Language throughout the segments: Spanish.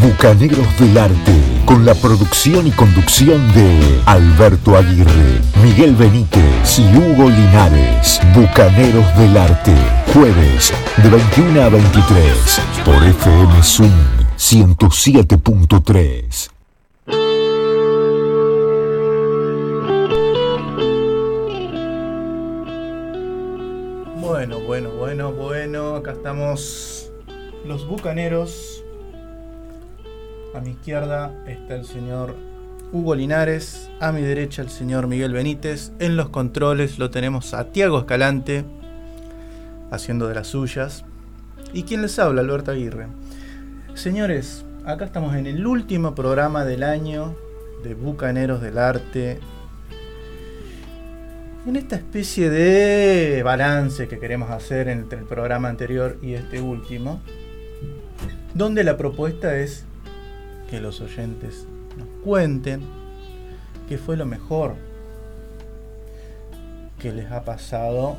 Bucaneros del Arte, con la producción y conducción de Alberto Aguirre, Miguel Benítez y Hugo Linares. Bucaneros del Arte, jueves de 21 a 23 por FM Zoom 107.3. Bueno, bueno, bueno, bueno, acá estamos los bucaneros. A mi izquierda está el señor Hugo Linares, a mi derecha el señor Miguel Benítez. En los controles lo tenemos a Tiago Escalante, haciendo de las suyas. Y quien les habla, Alberto Aguirre. Señores, acá estamos en el último programa del año de Bucaneros del Arte. En esta especie de balance que queremos hacer entre el programa anterior y este último, donde la propuesta es que los oyentes nos cuenten qué fue lo mejor que les ha pasado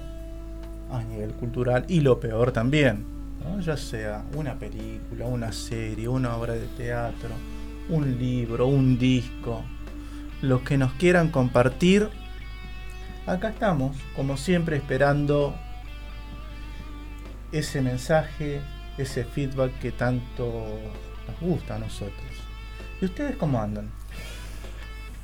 a nivel cultural y lo peor también, ya sea una película, una serie, una obra de teatro, un libro, un disco, los que nos quieran compartir. Acá estamos, como siempre, esperando ese mensaje, ese feedback que tanto nos gusta a nosotros. ¿Y ustedes cómo andan?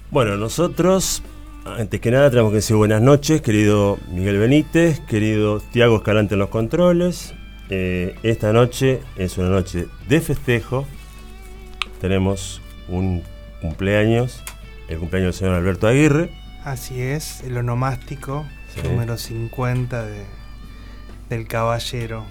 Bueno, nosotros, antes que nada, tenemos que decir buenas noches, querido Miguel Benítez, querido Tiago Escalante en los controles. Eh, esta noche es una noche de festejo. Tenemos un cumpleaños, el cumpleaños del señor Alberto Aguirre. Así es, el onomástico Sí. número 50 de, del caballero.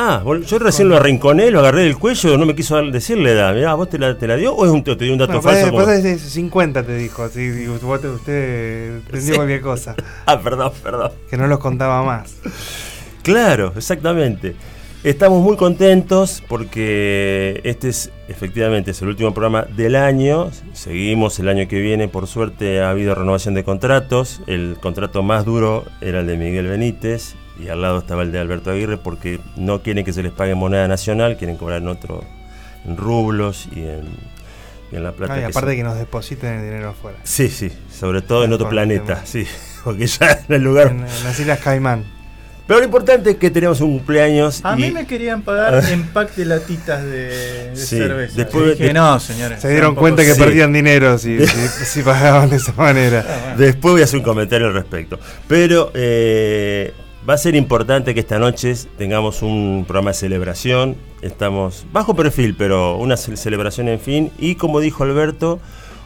Ah, yo recién lo arrinconé, lo agarré del cuello, no me quiso decirle edad. Mirá, ¿vos te la, te la dio o es un, te dio un dato No, falso? como- es 50 te dijo, así, vos te- usted entendió Sí. cualquier cosa, Ah, perdón, perdón. que no los contaba más. Claro, exactamente. Estamos muy contentos porque este es efectivamente es el último programa del año. Seguimos el año que viene, por suerte ha habido renovación de contratos. El contrato más duro era el de Miguel Benítez y al lado estaba el de Alberto Aguirre porque no quieren que se les pague moneda nacional, quieren cobrar en otro en rublos y en, y en la plata. Ah, y que aparte se- que nos depositen el dinero afuera. Sí, sí, sobre todo en otro planeta, tema. sí, porque ya en el lugar En, en las Islas Caimán. Pero lo importante es que tenemos un cumpleaños. A y mí me querían pagar en pack de latitas de, de Sí, cerveza. después Yo dije, de- no, señores. Se dieron cuenta que sé". sí. perdían dinero si, si, si pagaban de esa manera. Ah, bueno. Después voy a hacer un comentario al respecto. Pero eh, va a ser importante que esta noche tengamos un programa de celebración. Estamos bajo perfil, pero una ce- celebración en fin. Y como dijo Alberto,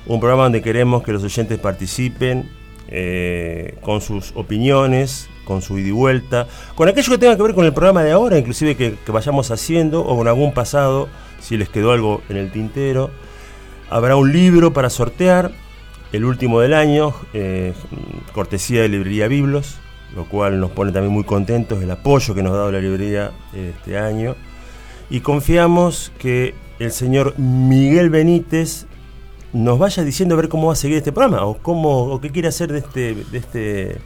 un programa donde queremos que los oyentes participen eh, con sus opiniones, con su ida y vuelta, con aquello que tenga que ver con el programa de ahora, inclusive que, que vayamos haciendo, o con algún pasado, si les quedó algo en el tintero. Habrá un libro para sortear, el último del año, eh, cortesía de Librería Biblos, lo cual nos pone también muy contentos el apoyo que nos ha dado la librería este año. Y confiamos que el señor Miguel Benítez nos vaya diciendo a ver cómo va a seguir este programa o cómo o qué quiere hacer de este de este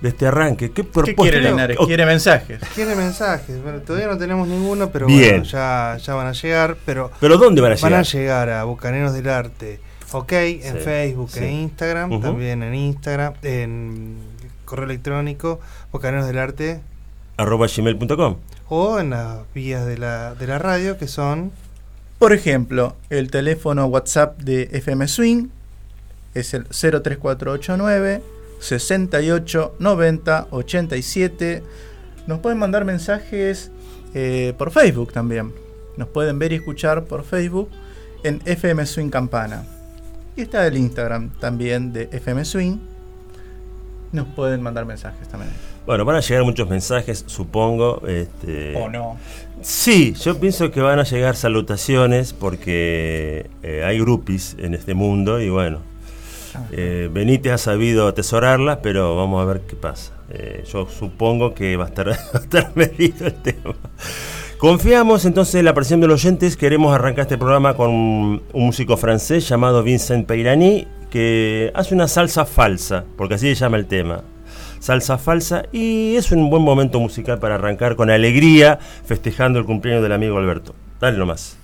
de este arranque. ¿Qué, ¿Qué quiere Linares? o- ¿Quiere mensajes? Tiene mensajes, bueno, todavía no tenemos ninguno, pero Bien. bueno, ya, ya van a llegar, pero ¿Pero dónde van a llegar? Van a llegar a Bucaneros del Arte, ok, en Sí, Facebook sí. e Instagram, también en Instagram, en correo electrónico, Bucaneros del Arte, arroba gmail.com. o en las vías de la, de la radio que son Por ejemplo, el teléfono WhatsApp de FM Swing es el 03489 68 90 87. Nos pueden mandar mensajes eh, por Facebook también. Nos pueden ver y escuchar por Facebook en FM Swing Campana. Y está el Instagram también de FM Swing. Nos pueden mandar mensajes también. Bueno, van a llegar muchos mensajes, supongo. Este, O no. Sí, yo pienso que van a llegar salutaciones porque eh, hay groupies en este mundo y bueno, eh, Benítez ha sabido atesorarlas, pero vamos a ver qué pasa. Eh, yo supongo que va a estar, va a estar medido el tema. Confiamos entonces en la presión de los oyentes. Queremos arrancar este programa con un músico francés llamado Vincent Peirani que hace una salsa falsa, porque así se llama el tema. Salsa falsa y es un buen momento musical para arrancar con alegría festejando el cumpleaños del amigo Alberto. Dale nomás.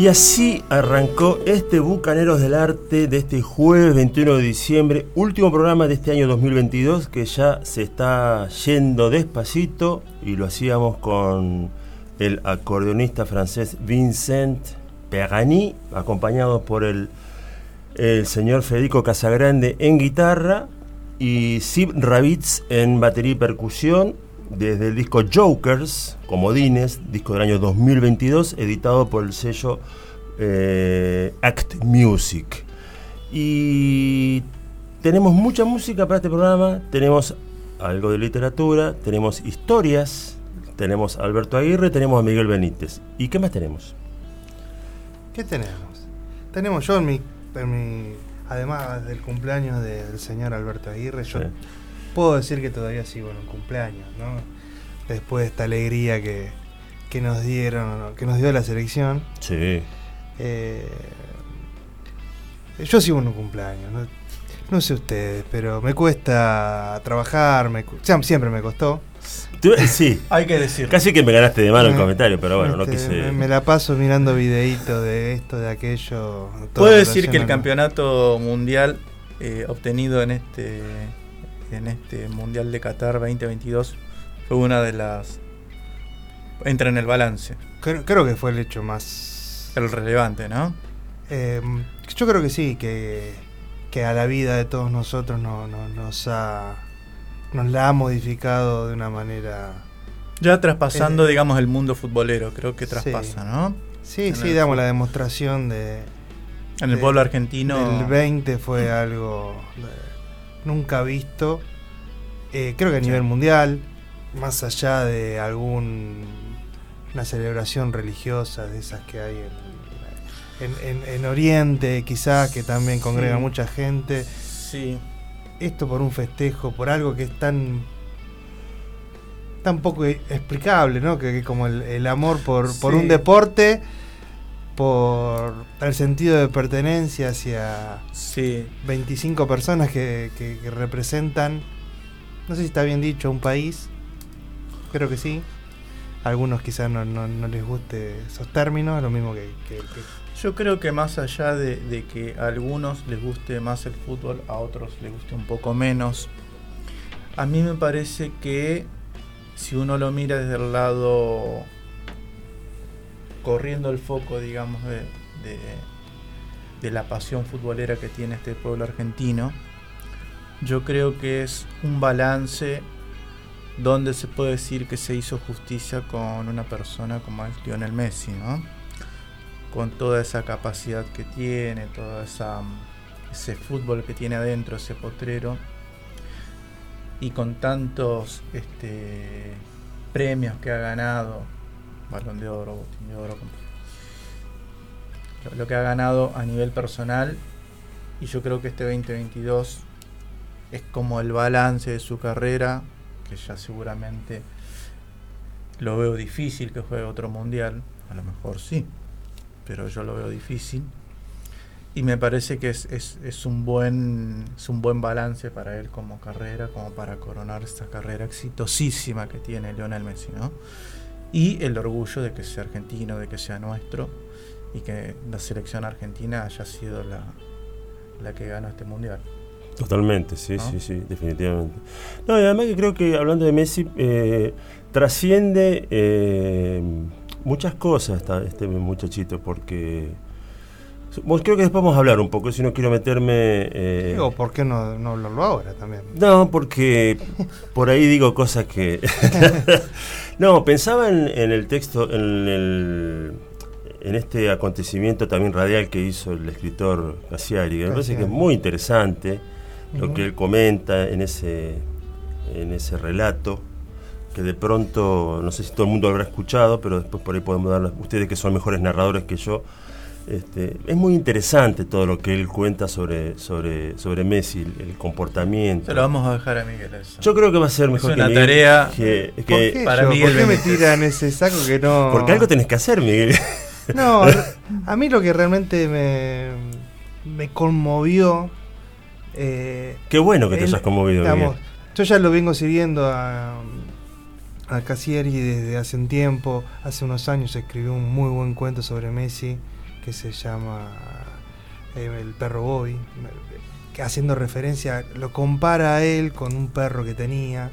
Y así arrancó este Bucaneros del Arte de este jueves 21 de diciembre, último programa de este año 2022 que ya se está yendo despacito y lo hacíamos con el acordeonista francés Vincent Perani, acompañado por el, el señor Federico Casagrande en guitarra y Sib Ravitz en batería y percusión desde el disco Jokers, Comodines, disco del año 2022, editado por el sello eh, Act Music. Y tenemos mucha música para este programa, tenemos algo de literatura, tenemos historias, tenemos a Alberto Aguirre, tenemos a Miguel Benítez. ¿Y qué más tenemos? ¿Qué tenemos? Tenemos yo en mi, en mi- además del cumpleaños de- del señor Alberto Aguirre, yo Sí. Puedo decir que todavía sigo en un cumpleaños, ¿no? Después de esta alegría que, que nos dieron, que nos dio la selección. Sí. Eh, yo sigo en un cumpleaños, ¿no? No sé ustedes, pero me cuesta trabajar, me cu- siem- siempre me costó. Sí, Hay que decir. casi que me ganaste de mano el comentario, pero bueno, no Este, quise. me, me la paso mirando videitos de esto, de aquello. Puedo decir que el campeonato mundial eh, obtenido en este en este mundial de Qatar 2022 fue una de las entra en el balance, Creo, creo que fue el hecho más. el relevante, ¿no? Eh, yo creo que sí, que, que a la vida de todos nosotros no, no- nos ha. Nos la ha modificado de una manera. Ya traspasando, Eh, digamos, el mundo futbolero, creo que sí. traspasa, ¿no? Sí, En sí, el damos la demostración de. En el de- pueblo argentino. El 20 fue algo nunca visto. Eh, creo que a nivel mundial, más allá de algún una celebración religiosa de esas que hay en, en- en- en Oriente, quizás que también congrega Sí. mucha gente. Sí. Esto por un festejo, por algo que es tan tan poco explicable, ¿no? Que, que como el, el amor por, por Sí. un deporte, por el sentido de pertenencia hacia Sí. 25 personas que, que- que representan, no sé si está bien dicho, un país, creo que sí. Algunos quizás no, no- no les guste esos términos, lo mismo que... que- que- Yo creo que más allá de, de que a algunos les guste más el fútbol, a otros les guste un poco menos, a mí me parece que si uno lo mira desde el lado corriendo el foco, digamos, de, la pasión futbolera que tiene este pueblo argentino, yo creo que es un balance donde se puede decir que se hizo justicia con una persona como es Lionel Messi, ¿no? Con toda esa capacidad que tiene, todo ese fútbol que tiene adentro, ese potrero, y con tantos este, premios que ha ganado, balón de oro, botín de oro, lo, lo que ha ganado a nivel personal, y yo creo que este 2022 es como el balance de su carrera, que ya seguramente lo veo difícil que juegue otro mundial, a lo mejor sí, pero yo lo veo difícil. Y me parece que es, es, es un buen es un buen balance para él como carrera, como para coronar esta carrera exitosísima que tiene Lionel Messi, ¿no? Y el orgullo de que sea argentino, de que sea nuestro, y que la selección argentina haya sido la, la que ganó este mundial. Totalmente, sí, ¿No? sí, sí, definitivamente. No, y además que creo que hablando de Messi, eh, trasciende eh, muchas cosas esta- este muchachito, porque creo que después vamos a hablar un poco, si no quiero meterme... eh, Digo, ¿por qué no, no hablarlo ahora también? no, porque por ahí digo cosas que... no, pensaba en, en el texto, en, el, en este acontecimiento también radial que hizo el escritor Cassiari, que me parece que es muy interesante lo que él comenta en ese, en ese relato, que de pronto, no sé si todo el mundo lo habrá escuchado, pero después por ahí podemos dar, ustedes que son mejores narradores que yo, este, es muy interesante todo lo que él cuenta sobre, sobre, sobre Messi, el, el comportamiento. Se lo vamos a dejar a Miguel eso. Yo creo que va a ser mejor Es que una Miguel, tarea- que- ¿Por que- qué, para yo? Miguel ¿Por qué me tiran ese saco que no...? porque algo tenés que hacer, Miguel. No, a mí lo que realmente me, me conmovió... eh, Qué bueno que te él- hayas conmovido, digamos, Miguel. yo ya lo vengo siguiendo a, a Cassieri desde hace un tiempo. Hace unos años escribió un muy buen cuento sobre Messi que se llama eh, El perro Bobby, que haciendo referencia, lo compara a él con un perro que tenía.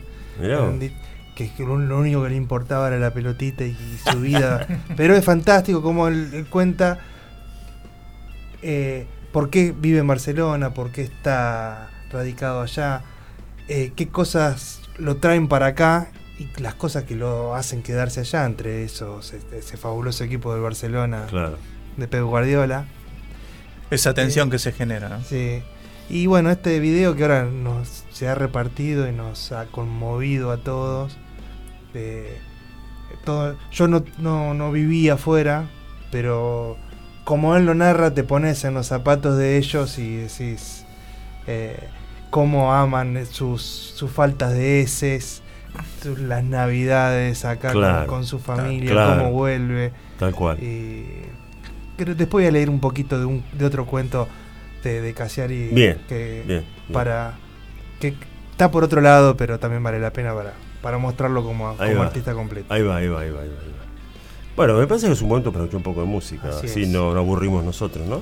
Que, que lo único que le importaba era la pelotita y, su vida. Pero es fantástico como él, él cuenta eh, por qué vive en Barcelona, por qué está radicado allá, eh, qué cosas lo traen para acá y las cosas que lo hacen quedarse allá, entre esos, este, ese fabuloso equipo del Barcelona Claro. De Pep Guardiola. Esa tensión que se genera, ¿no? Sí. Y bueno, este video que ahora nos se ha repartido y nos ha conmovido a todos. eh, todo, yo no, no, no vivía afuera, pero como él lo narra, te pones en los zapatos de ellos y decís eh, cómo aman sus, sus faltas de heces, sus- las navidades acá con- su familia, Claro. cómo vuelve. Tal cual. Y creo- después voy a leer un poquito de, un, de otro cuento de, de Cassiari Bien, que Bien. bien. para que está por otro lado, pero también vale la pena para, para mostrarlo como, como artista completo. Ahí va, ahí va, ahí va, ahí va, ahí va. Bueno, me parece que es un momento para escuchar un poco de música. Así no, no aburrimos nosotros, ¿no?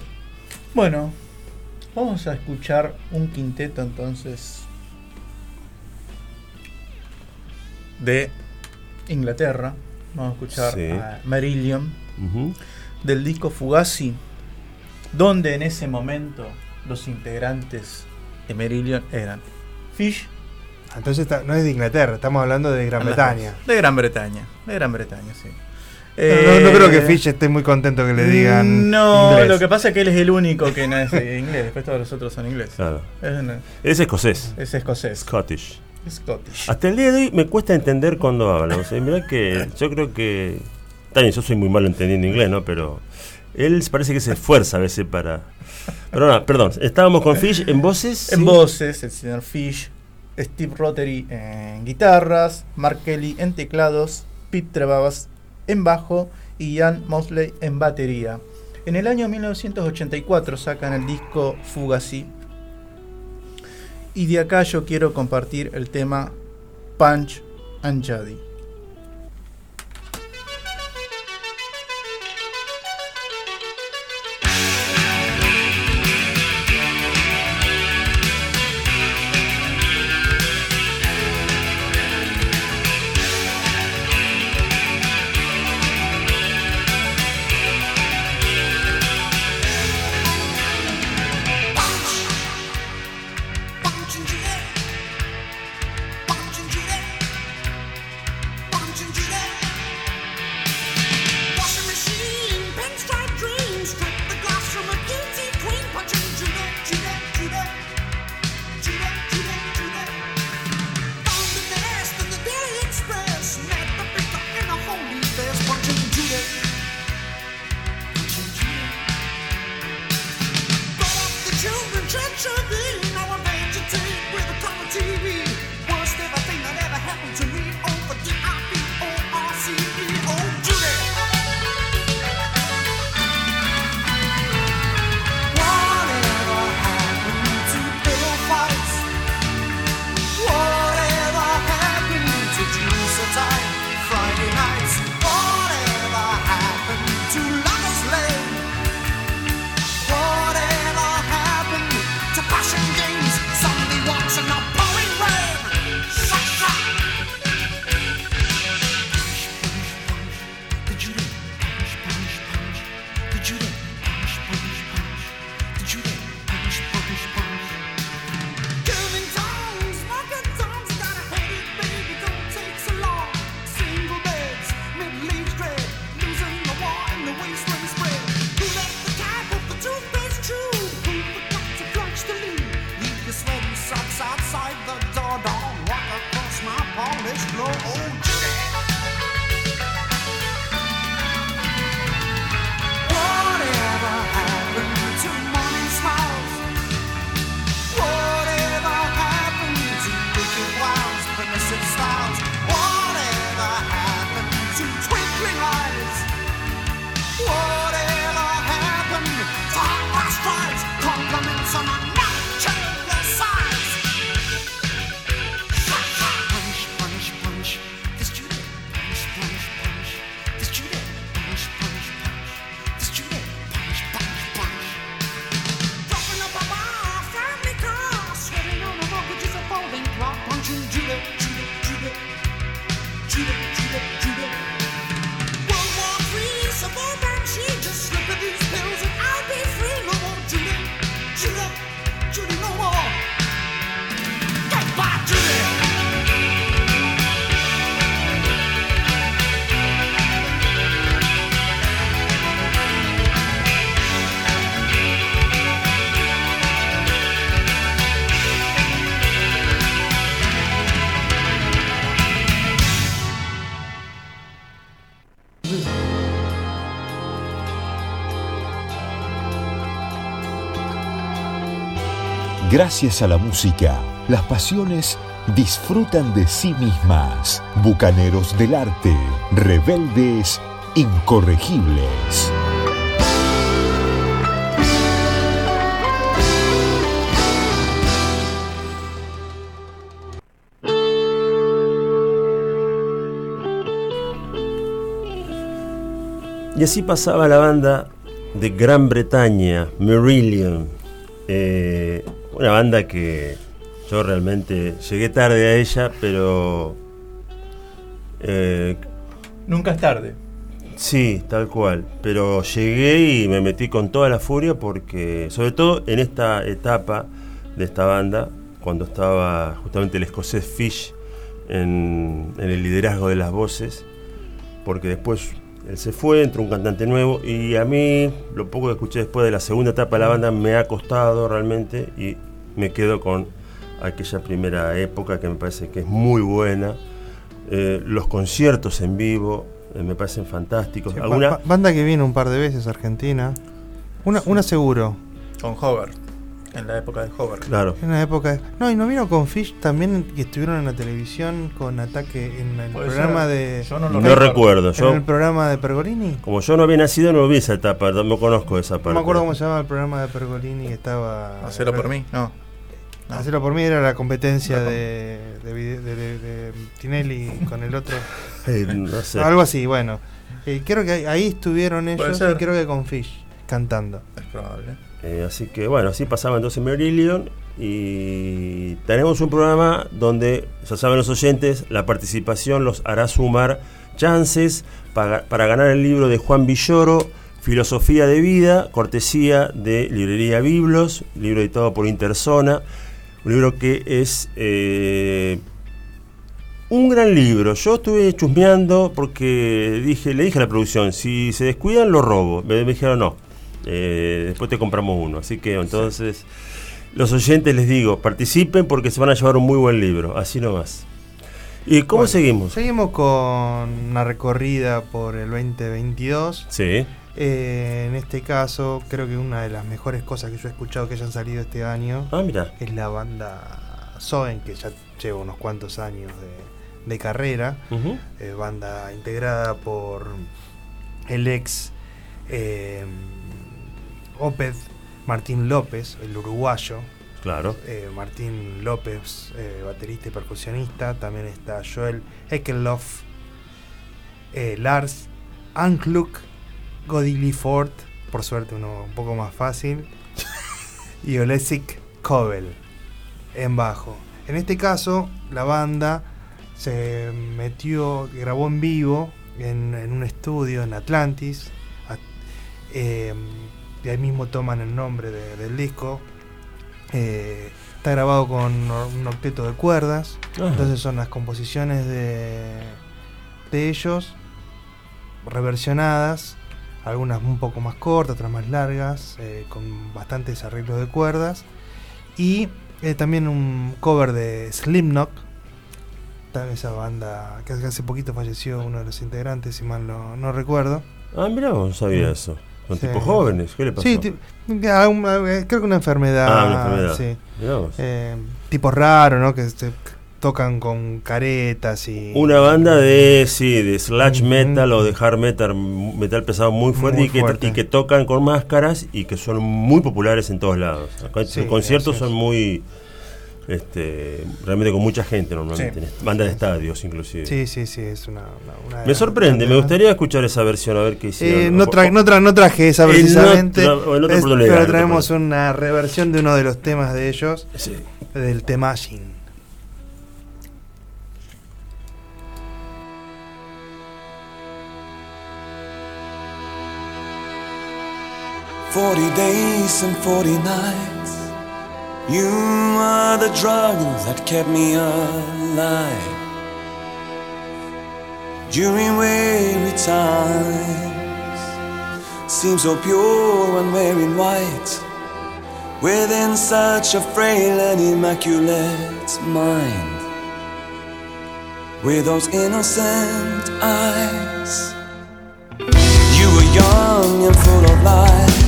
Bueno, vamos a escuchar un quinteto entonces de Inglaterra. Vamos a escuchar Sí. a Marillion Ujú. Del disco Fugazi, donde en ese momento los integrantes de Marillion eran Fish, Entonces está- no es de Inglaterra, estamos hablando de Gran Bretaña. de Gran Bretaña, de Gran Bretaña, sí. No, no- no creo que Eh, Fish esté muy contento que le digan. No, inglés. lo que pasa es que él es el único que no es eh, inglés, después todos los otros son ingleses. Claro. Es, una- Es escocés. es escocés. Scottish. Scottish. Hasta el día de hoy me cuesta entender cuando habla. O sea, mirá que yo creo que. Yo soy muy malo entendiendo inglés, ¿no? Pero él parece que se esfuerza a veces para. Pero no, perdón, estábamos con Fish en voces. En ¿sí? voces, el señor Fish, Steve Rotary en guitarras, Mark Kelly en teclados, Pete Trevavas en bajo y Ian Mosley en batería. En el año 1984 sacan el disco Fugazi. Y de acá yo quiero compartir el tema Punch and Judy. Gracias a la música, las pasiones disfrutan de sí mismas. Bucaneros del arte, rebeldes, incorregibles. Y así pasaba la banda de Gran Bretaña, Marillion. Eh, una banda que yo realmente llegué tarde a ella, pero eh, Nunca es tarde. sí, tal cual. Pero llegué y me metí con toda la furia porque, sobre todo en esta etapa de esta banda, cuando estaba justamente el escocés Fish en, en el liderazgo de las voces, porque después él se fue, entró un cantante nuevo y a mí lo poco que escuché después de la segunda etapa de la banda me ha costado realmente y me quedo con aquella primera época que me parece que es muy buena. Eh, los conciertos en vivo eh, me parecen fantásticos. Sí, Alguna- ba- ba- banda que vino un par de veces a Argentina. Una, una seguro. Con Hover. En la época de Hover. Claro. En una época. de- No, y no vino con Fish también que estuvieron en la televisión con ataque en el Puede programa ser. de. Yo no lo No recuerdo. en Yo, el programa de Pergolini. como yo no había nacido, no vi esa etapa, no conozco esa parte. No me acuerdo cómo se llamaba el programa de Pergolini que estaba. Hacelo por mí. No. No. Hacelo por mí era la competencia La com- de, de, vide- de- de- de Tinelli con el otro. Eh, no sé. Algo así, bueno. Eh, creo que ahí- ahí estuvieron ellos y creo que con Fish cantando. Es probable. Eh, así que bueno, así pasaba entonces Marillion y tenemos un programa donde, ya saben los oyentes, la participación los hará sumar chances para, ganar el libro de Juan Villoro, Filosofía de Vida, cortesía de Librería Biblos, libro editado por Interzona, un libro que es eh, un gran libro. Yo estuve chusmeando porque dije, le dije a la producción, si se descuidan lo robo. Me dijeron no. Eh, después te compramos uno. Así que entonces, los oyentes les digo, participen porque se van a llevar un muy buen libro. Así nomás. ¿Y cómo Bueno, seguimos? Seguimos con una recorrida por el 2022. Sí. Eh, en este caso, creo que una de las mejores cosas que yo he escuchado que hayan salido este año Ah, mira. es la banda Soen, que ya lleva unos cuantos años de, de carrera. Eh, banda integrada por el ex eh, Oped Martín López, el uruguayo. Claro. eh, Martín López, eh, baterista y percusionista. También está Joel Ekelhoff, eh, Lars Ankluk, Godilifort, por suerte uno un poco más fácil, y Olesik Kobel en bajo. En este caso, la banda se metió, grabó en vivo en, en un estudio en Atlantis. a- de ahí mismo toman el nombre de- del disco. Eh, está grabado con un octeto de cuerdas. Ajá. Entonces son las composiciones de, de ellos reversionadas, algunas un poco más cortas, otras más largas, eh, con bastantes arreglos de cuerdas. Y eh, también un cover de Slipknot, ta- esa banda que hace poquito falleció uno de los integrantes, si mal no, no recuerdo. Ah, mira, no sabía Mm. eso. Son Sí. tipos jóvenes. ¿Qué le pasó? Sí, eh, creo que una enfermedad. Ah, una enfermedad. sí. Eh, tipo raro, ¿no? Que se tocan con caretas y... Una banda de, sí, de slash metal o de hard metal, metal pesado muy fuerte, Muy y, que, fuerte. y que tocan con máscaras y que son muy populares en todos lados. Acá Sí, los conciertos son muy, este, realmente con mucha gente normalmente, sí. banda de estadios inclusive. Sí, sí, sí, es una... me sorprende, me gustaría escuchar esa versión, a ver qué hicieron. Eh, no, tra no, traje esa precisamente, pero traemos una reversión de uno de los temas de ellos, sí. del Temashin. Forty days and forty nights You are the drug that kept me alive during weary times. Seems so pure and wearing white within such a frail and immaculate mind. With those innocent eyes, you were young and full of life.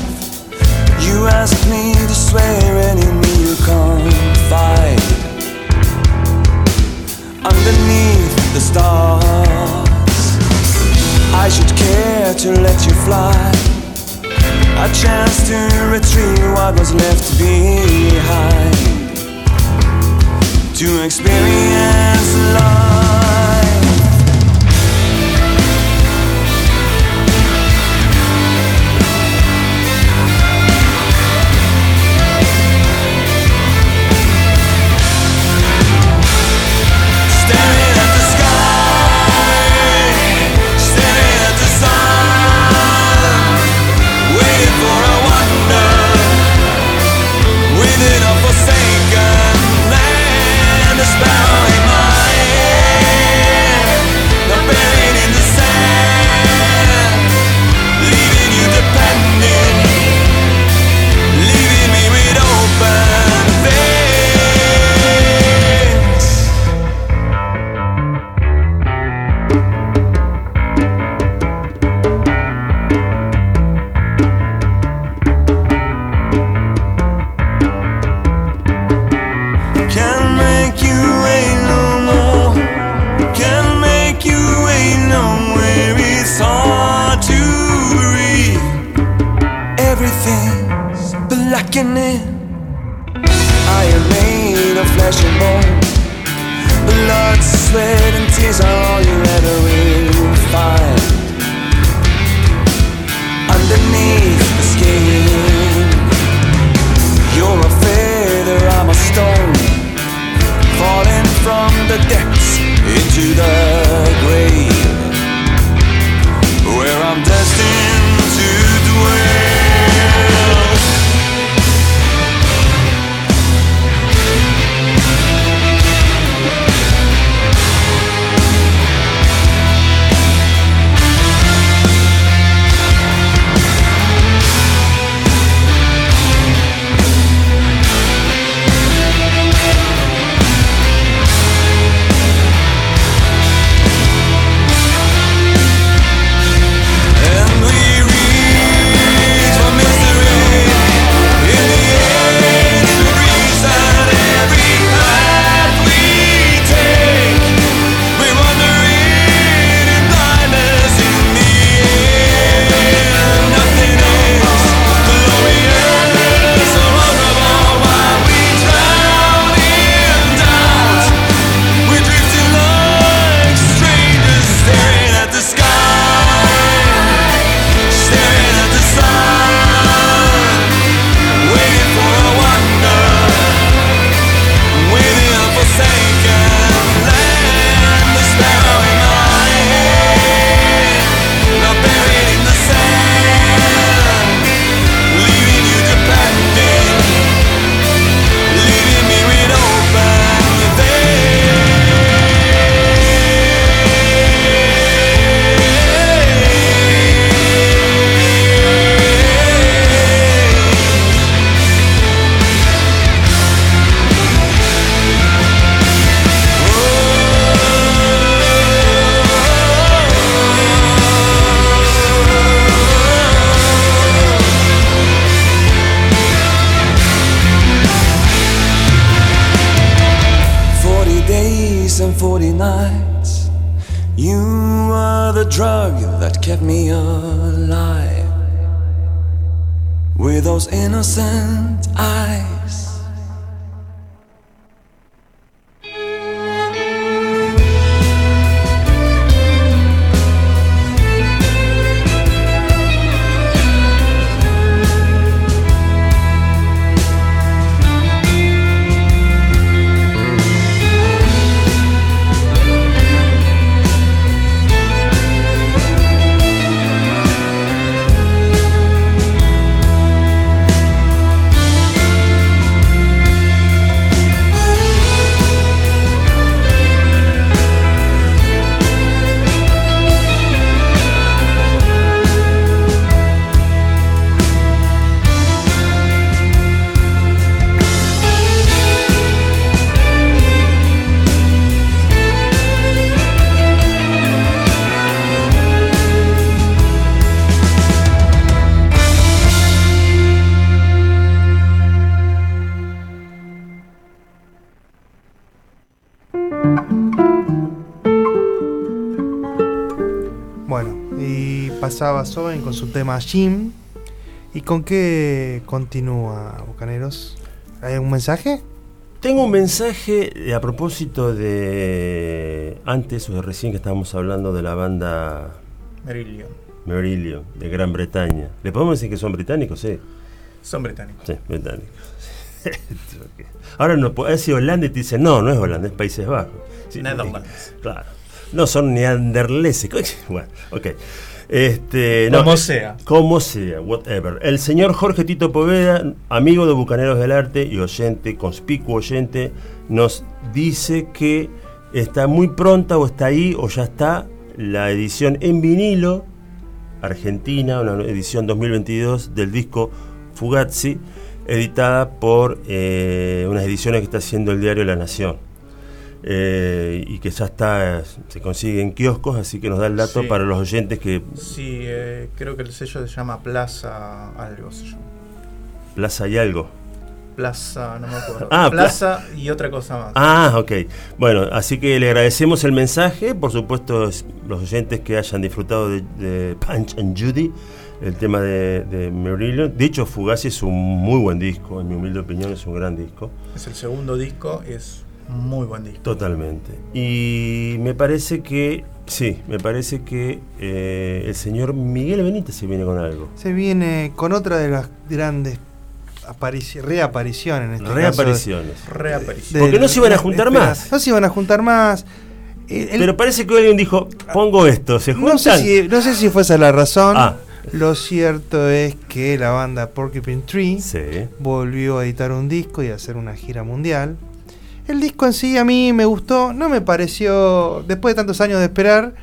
You asked me to swear any confide underneath the stars. I should care to let you fly. A chance to retrieve what was left behind. To experience love. Tema Jim. ¿Y con qué continúa, Bucaneros? ¿Hay algún mensaje? Tengo un mensaje eh, a propósito de antes o de recién que estábamos hablando de la banda Merillion. Merilio de Gran Bretaña. ¿Le podemos decir que son británicos? Sí, Son británicos. sí, británicos. Ahora no puede decir Holanda y te dicen, no, no es Holanda, es Países Bajos. Sí, Netherlands. Claro. No son neanderleses. Bueno, ok. Este, no, Como sea. Como sea, whatever. El señor Jorge Tito Poveda, amigo de Bucaneros del Arte y oyente, conspicuo oyente, nos dice que está muy pronta o está ahí o ya está la edición en vinilo argentina, una edición 2022 del disco Fugazzi, editada por eh, unas ediciones que está haciendo el diario La Nación. Eh, y que ya está, se consigue en kioscos, así que nos da el dato Sí. para los oyentes que Sí, eh, creo que el sello se llama Plaza algo se llama. Plaza y algo. Plaza, no me acuerdo. Ah, Plaza y otra cosa más. Ah, ok. Bueno, así que le agradecemos el mensaje. Por supuesto, es- los oyentes que hayan disfrutado de, de Punch and Judy, el tema de, de Marillion. De hecho, Fugazi es un muy buen disco, en mi humilde opinión, es un gran disco. Es el segundo disco es muy buen disco. Totalmente. Y me parece que, sí, me parece que eh, el señor Miguel Benítez se viene con algo. Se viene con otra de las grandes aparici- reapariciones en este caso. Reapariciones. Reaparición. Porque no se iban a juntar espera, más. No se iban a juntar más. El- Pero parece que alguien dijo, pongo esto, ¿se juntan? no, sé si, no sé si fue esa la razón. Ah. Lo cierto es que la banda Porcupine Tree Sí. volvió a editar un disco y a hacer una gira mundial. El disco en sí a mí me gustó, no me pareció, después de tantos años de esperar,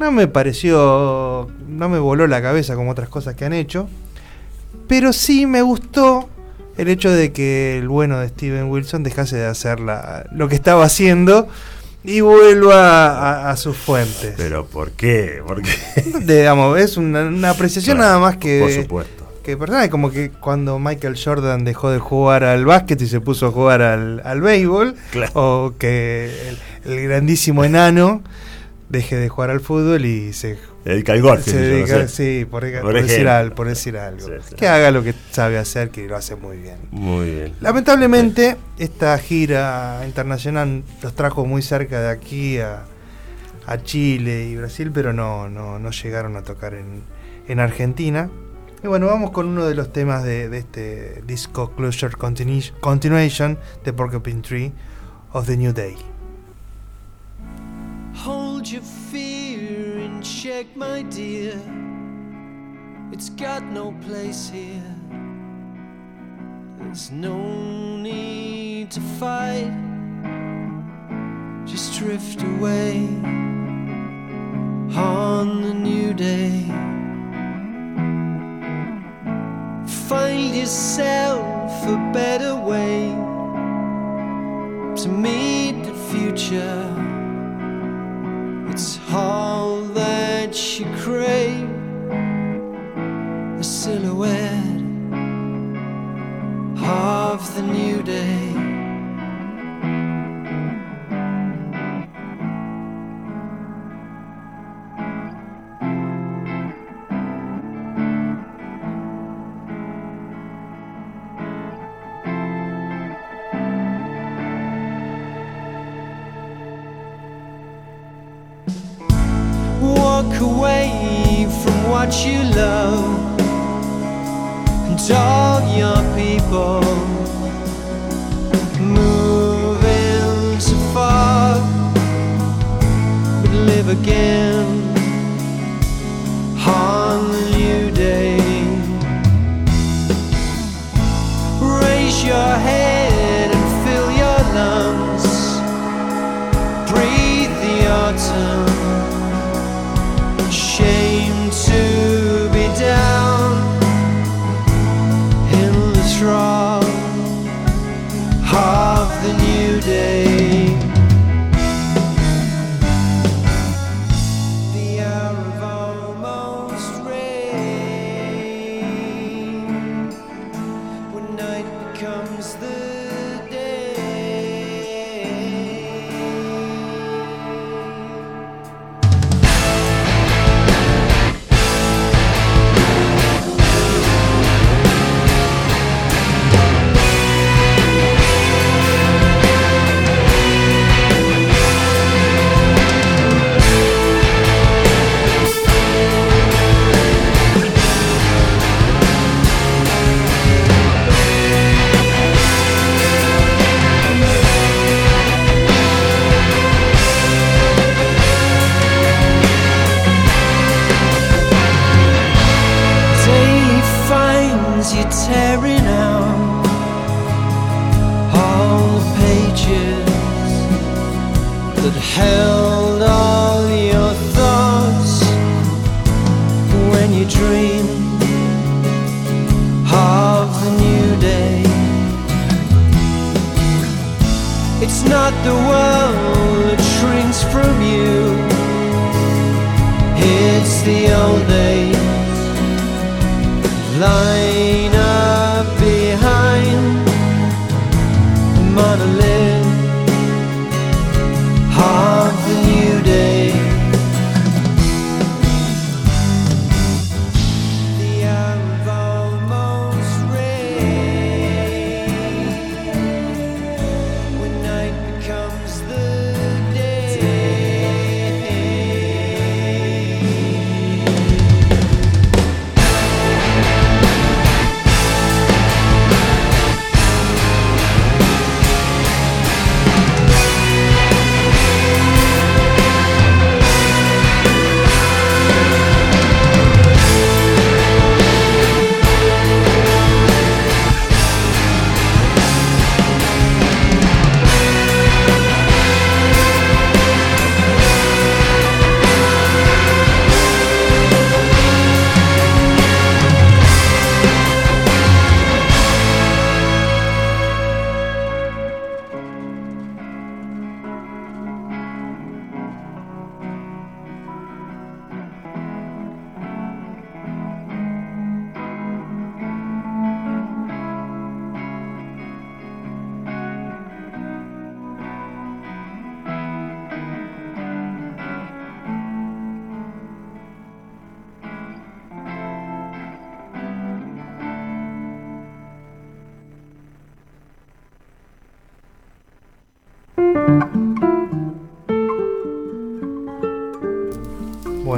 no me pareció, no me voló la cabeza como otras cosas que han hecho, pero sí me gustó el hecho de que el bueno de Steven Wilson dejase de hacer la- lo que estaba haciendo y vuelva a, a sus fuentes. Pero ¿por qué? ¿Por qué? Digamos, es una, una apreciación nada más que Por supuesto. Que personal, como que cuando Michael Jordan dejó de jugar al básquet y se puso a jugar al, al béisbol, Claro. o que el, el grandísimo enano deje de jugar al fútbol y se, El calgor, se dedica, sí, por, por decir algo, por decir algo. Sí, sí. Que haga lo que sabe hacer, que lo hace muy bien. Muy bien. Lamentablemente, esta gira internacional los trajo muy cerca de aquí a, a Chile y Brasil, pero no, no, no llegaron a tocar en, en Argentina. Y bueno, vamos con uno de los temas de, de este disco Closure Continu- Continuation de Porcupine Tree of the New Day. Hold your fear in check, my dear. It's got no place here. There's no need to fight. Just drift away on the new day. Find yourself a better way to meet the future. It's all that you crave. A silhouette of the new day. What you love and all your people. Moving so far, but live again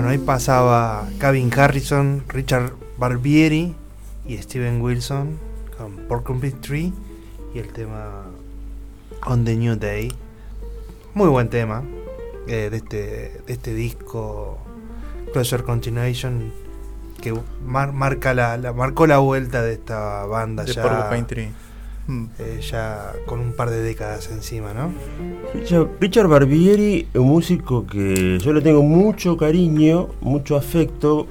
Bueno, ahí pasaba Kevin Harrison, Richard Barbieri y Steven Wilson con Porcupine Tree y el tema On the New Day. Muy buen tema eh, de, este, de este disco Closer Continuation que mar- marca la, la- marcó la vuelta de esta banda De ya, Porcupine Tree. Eh, ya con un par de décadas encima, ¿no? Richard, Barbieri, un músico que yo le tengo mucho cariño, mucho afecto,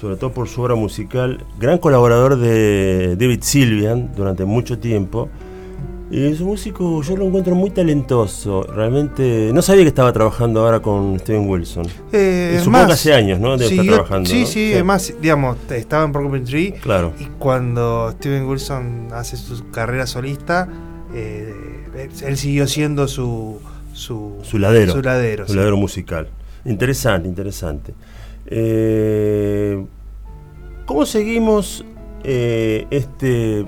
sobre todo por su obra musical, gran colaborador de David Sylvian durante mucho tiempo. Y es un músico, yo lo encuentro muy talentoso, realmente. No sabía que estaba trabajando ahora con Steven Wilson. Eh, supongo más, que hace años, ¿no? De estar siguió- trabajando. Sí, ¿no? sí, además, digamos, estaba en Porcupine Tree Claro. Y cuando Steven Wilson hace su carrera solista, eh, él siguió siendo su su, Su ladero. Su ladero, Su sí. ladero musical. Interesante, interesante. Eh, ¿Cómo seguimos eh, este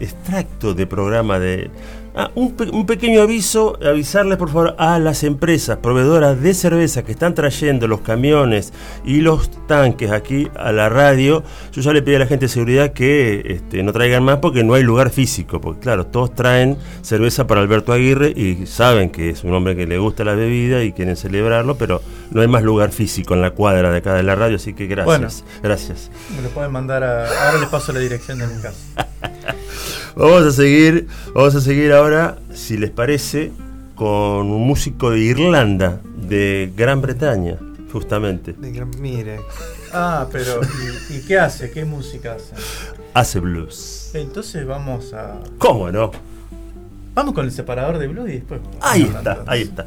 extracto de programa de... Ah, un, pe- un pequeño aviso, avisarles por favor a las empresas proveedoras de cerveza que están trayendo los camiones y los tanques aquí a la radio. Yo ya le pedí a la gente de seguridad que este, no traigan más porque no hay lugar físico. Porque claro, todos traen cerveza para Alberto Aguirre y saben que es un hombre que le gusta la bebida y quieren celebrarlo, pero no hay más lugar físico en la cuadra de acá de la radio, así que gracias. Bueno. Gracias. Me lo pueden mandar a. Ahora les paso la dirección de mi casa. Vamos a seguir, vamos a seguir ahora, si les parece, con un músico de Irlanda, de Gran Bretaña, justamente. De gran- mire, Ah, pero. ¿y, y qué hace? ¿Qué música hace? Hace blues. Entonces vamos a. ¿Cómo no? Vamos con el separador de blues y después. Ahí está, ahí está.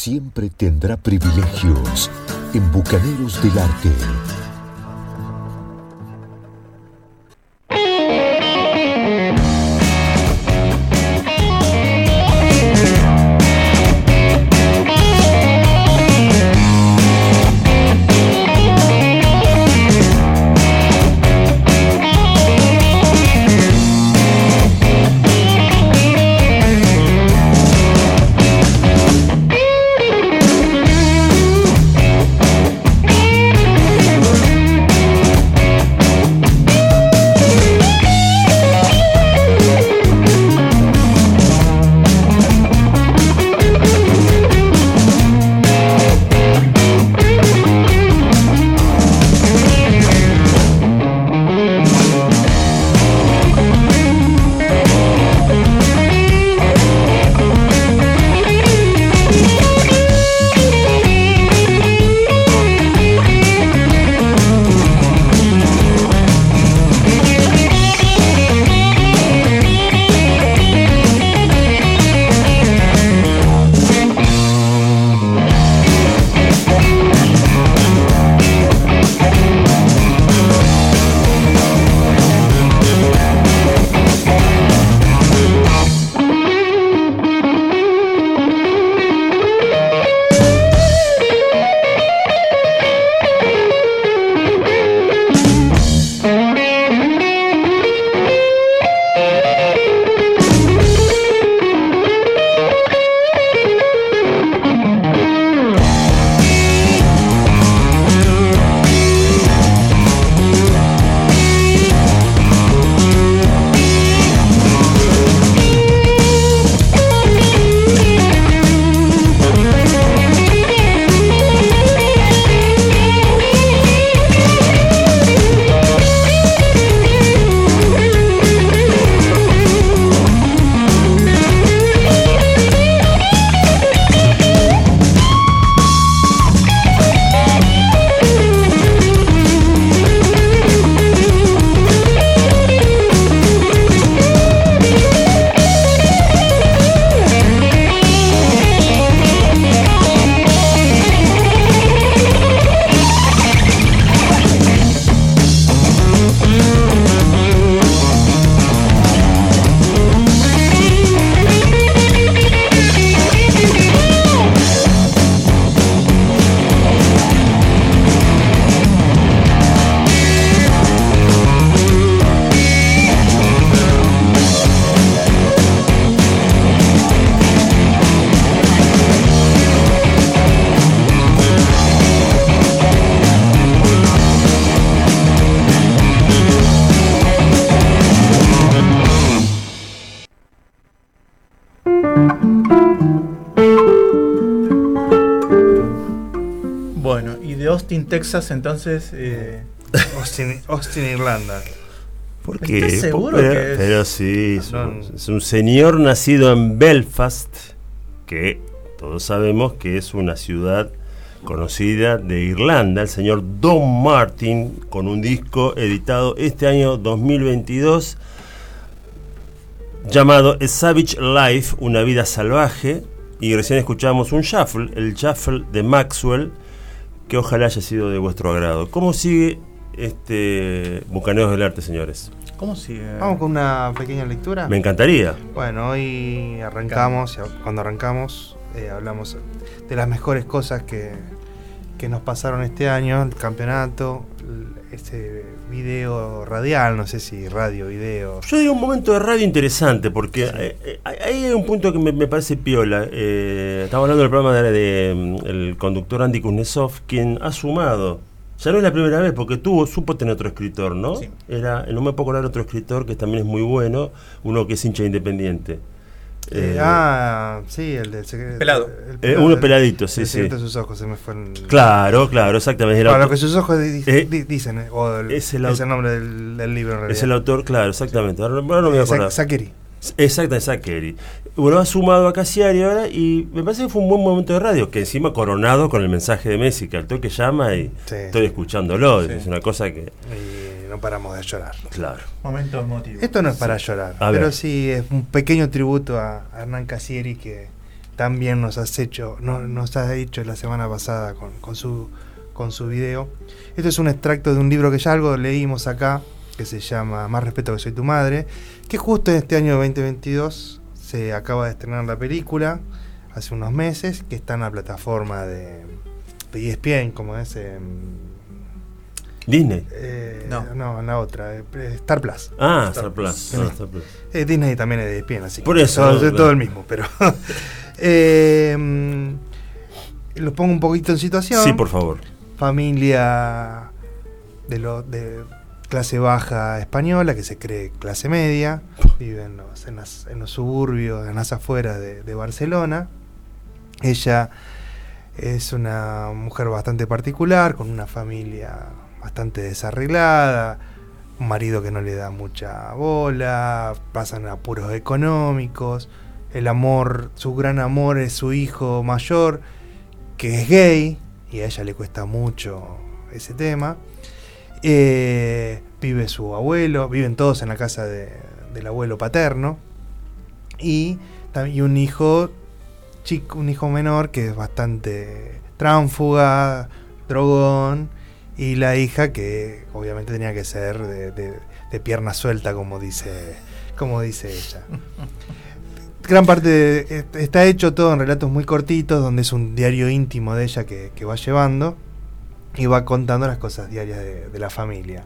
Siempre tendrá privilegios en Bucaneros del Arte. Texas, entonces. eh, Austin, Austin, Irlanda. Porque, ¿Estás seguro pero, que es? pero sí, es un, no. es un señor nacido en Belfast, que todos sabemos que es una ciudad conocida de Irlanda, el señor Don Martin, con un disco editado este año 2022 llamado A Savage Life, una vida salvaje, y recién escuchamos un shuffle, el shuffle de Maxwell, que ojalá haya sido de vuestro agrado. ¿Cómo sigue este Bucaneros del Arte, señores? ¿Cómo sigue? Vamos con una pequeña lectura. Me encantaría. Bueno, hoy arrancamos, cuando arrancamos eh, hablamos de las mejores cosas que, que nos pasaron este año, el campeonato, ese video radial, no sé si radio, video. Yo digo un momento de radio interesante, porque eh, eh, ahí hay un punto que me, me parece piola. Eh, estamos hablando del programa de, de, el conductor Andy Kuznetsov, quien ha sumado. Ya no es la primera vez, porque tuvo, supo tener otro escritor, ¿no? Sí. Era, no me puedo acordar otro escritor que también es muy bueno, uno que es hincha independiente. Eh, Eh, ah, sí, el del secreto. Pelado. eh, uno peladito, sí, el sí. de sus ojos, se me fue el. Claro, claro, exactamente. El Bueno, lo que sus ojos di- Eh, di- dicen, eh, o el- es es el el, au- nombre del, del libro en realidad. es el autor, claro, exactamente. Ahora, ahora no me voy a acordar. Sakiri. Exacto, Sakeri. Bueno, ha sumado a Casiari ahora y me parece que fue un buen momento de radio, que encima coronado con el mensaje de Messi, que al toque llama y Sí. estoy escuchándolo. Sí. Es una cosa que, Y no paramos de llorar. claro. Momento emotivo. Esto no es para llorar, A pero ver. sí es un pequeño tributo a Hernán Casieri que también nos has hecho, no, nos has hecho la semana pasada con, con su con su video. Esto es un extracto de un libro que ya algo leímos acá, que se llama Más respeto que soy tu madre, que justo en este año 2022 se acaba de estrenar la película, hace unos meses, que está en la plataforma de, de ESPN, como es... em, Disney. eh, No. no, en la otra, eh, Star Plus. Ah, Star Star Plus. Plus. Ah, Star Plus. Eh, Disney también es de ESPN, así Por que eso, todo, claro. todo el mismo, pero eh, mm, lo pongo un poquito en situación. Sí, por favor. Familia de, lo, de clase baja española que se cree clase media, vive en los, en las- en los suburbios, en las afueras de, de Barcelona. Ella es una mujer bastante particular, con una familia bastante desarreglada, un marido que no le da mucha bola, pasan apuros económicos, el amor, su gran amor es su hijo mayor, que es gay, y a ella le cuesta mucho ese tema. Eh, vive su abuelo, viven todos en la casa de- del abuelo paterno, y, un hijo chico, un hijo menor que es bastante tránfuga, drogón, y la hija que obviamente tenía que ser de, de- de pierna suelta, como dice, como dice ella. Gran parte de- est- está hecho todo en relatos muy cortitos, donde es un diario íntimo de ella que, que va llevando y va contando las cosas diarias de, la familia.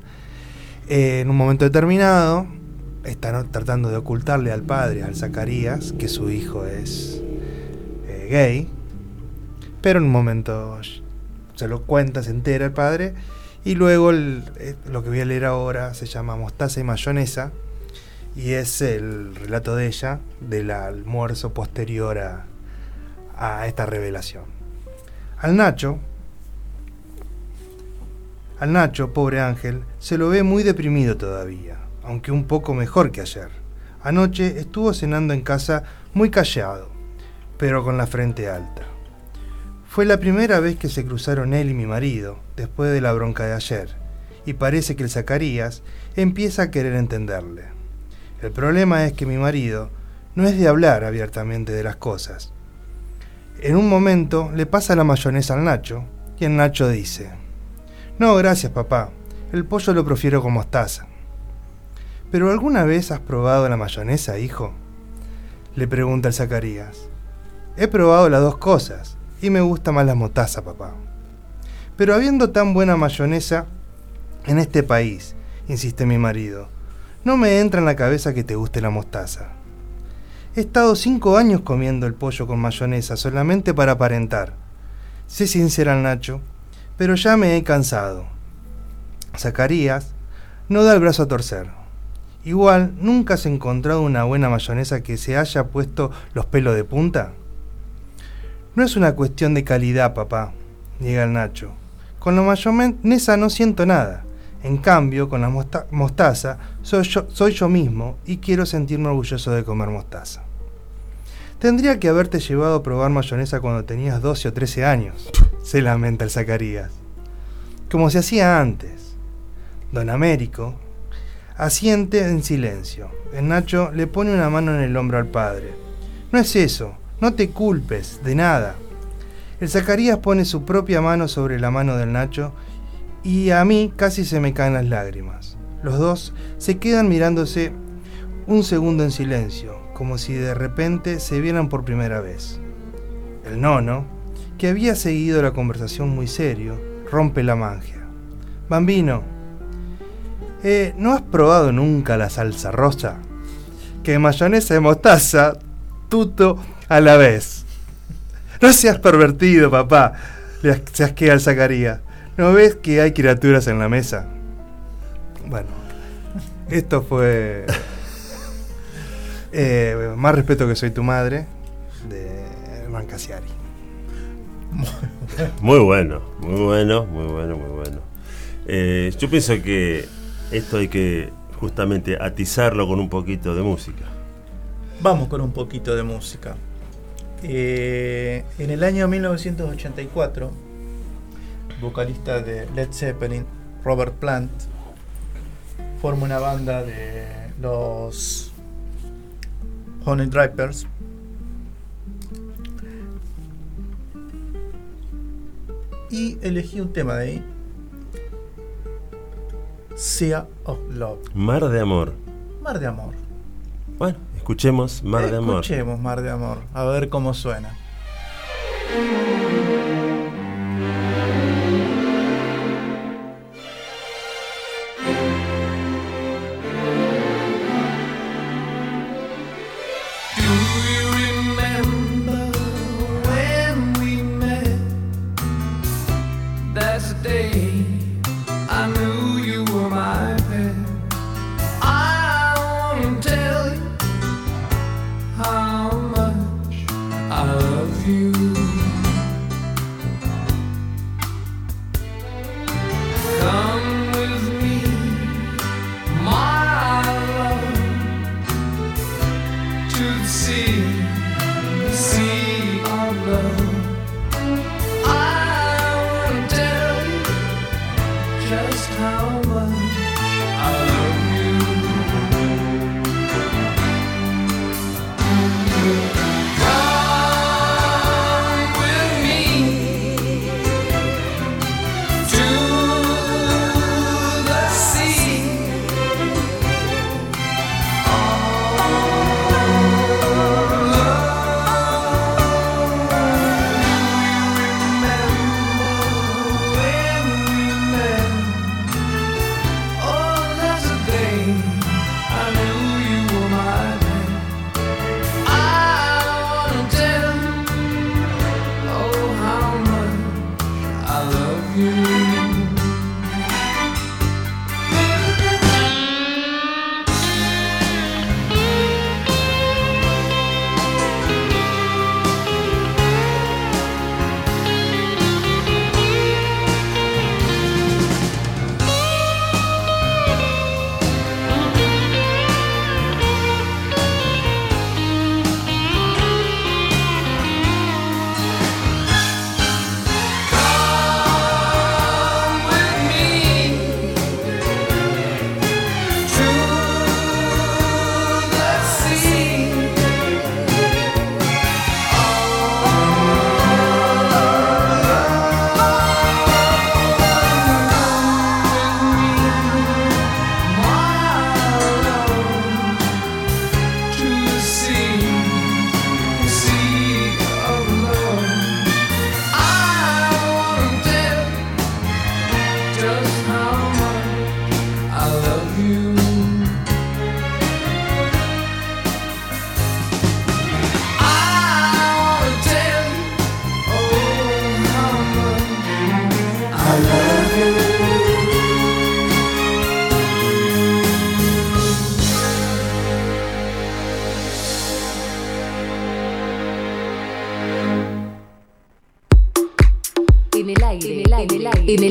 Eh, en un momento determinado, están tratando de ocultarle al padre, al Zacarías, que su hijo es eh, gay, pero en un momento se lo cuenta, se entera el padre, y luego eh, lo que voy a leer ahora se llama Mostaza y Mayonesa, y es el relato de ella del almuerzo posterior a, a esta revelación. Al Nacho, al Nacho, pobre Ángel, se lo ve muy deprimido todavía, aunque un poco mejor que ayer. Anoche estuvo cenando en casa muy callado, pero con la frente alta. Fue la primera vez que se cruzaron él y mi marido, después de la bronca de ayer, y parece que el Zacarías empieza a querer entenderle. El problema es que mi marido no es de hablar abiertamente de las cosas. En un momento le pasa la mayonesa al Nacho, y el Nacho dice, No, gracias papá, el pollo lo prefiero con mostaza. ¿Pero alguna vez has probado la mayonesa, hijo? Le pregunta el Zacarías. He probado las dos cosas, y me gusta más la mostaza, papá. Pero habiendo tan buena mayonesa en este país, insiste mi marido, no me entra en la cabeza que te guste la mostaza. He estado cinco años comiendo el pollo con mayonesa solamente para aparentar. Sé sincera Nacho, pero ya me he cansado. Zacarías no da el brazo a torcer. Igual, ¿nunca has encontrado una buena mayonesa que se haya puesto los pelos de punta? No es una cuestión de calidad, papá, niega el Nacho, Con la mayonesa no siento nada. En cambio, con la mosta- mostaza soy yo, soy yo mismo y quiero sentirme orgulloso de comer mostaza. Tendría que haberte llevado a probar mayonesa cuando tenías 12 o 13 años, se lamenta el Zacarías. Como se hacía antes. Don Américo asiente en silencio. El Nacho le pone una mano en el hombro al padre. No es eso, no te culpes de nada. El Zacarías pone su propia mano sobre la mano del Nacho y a mí casi se me caen las lágrimas. Los dos se quedan mirándose un segundo en silencio, como si de repente se vieran por primera vez. El nono, que había seguido la conversación muy serio, rompe la magia. Bambino, eh, ¿no has probado nunca la salsa rosa? Que mayonesa y mostaza, tuto a la vez. No seas pervertido, papá, le asquea el Zacarías. ¿No ves que hay criaturas en la mesa? Bueno, esto fue... eh, más respeto que soy tu madre, de Hernán Casiari. Muy bueno, muy bueno, muy bueno, muy bueno. Eh, yo pienso que esto hay que justamente atizarlo con un poquito de música. Vamos con un poquito de música. Eh, en el año 1984, vocalista de Led Zeppelin, Robert Plant, forma una banda de los Honey Dripers. Y elegí un tema de ahí. Sea of Love. Mar de amor. Mar de amor. Bueno, escuchemos Mar de amor. Escuchemos Mar de Amor, a ver cómo suena.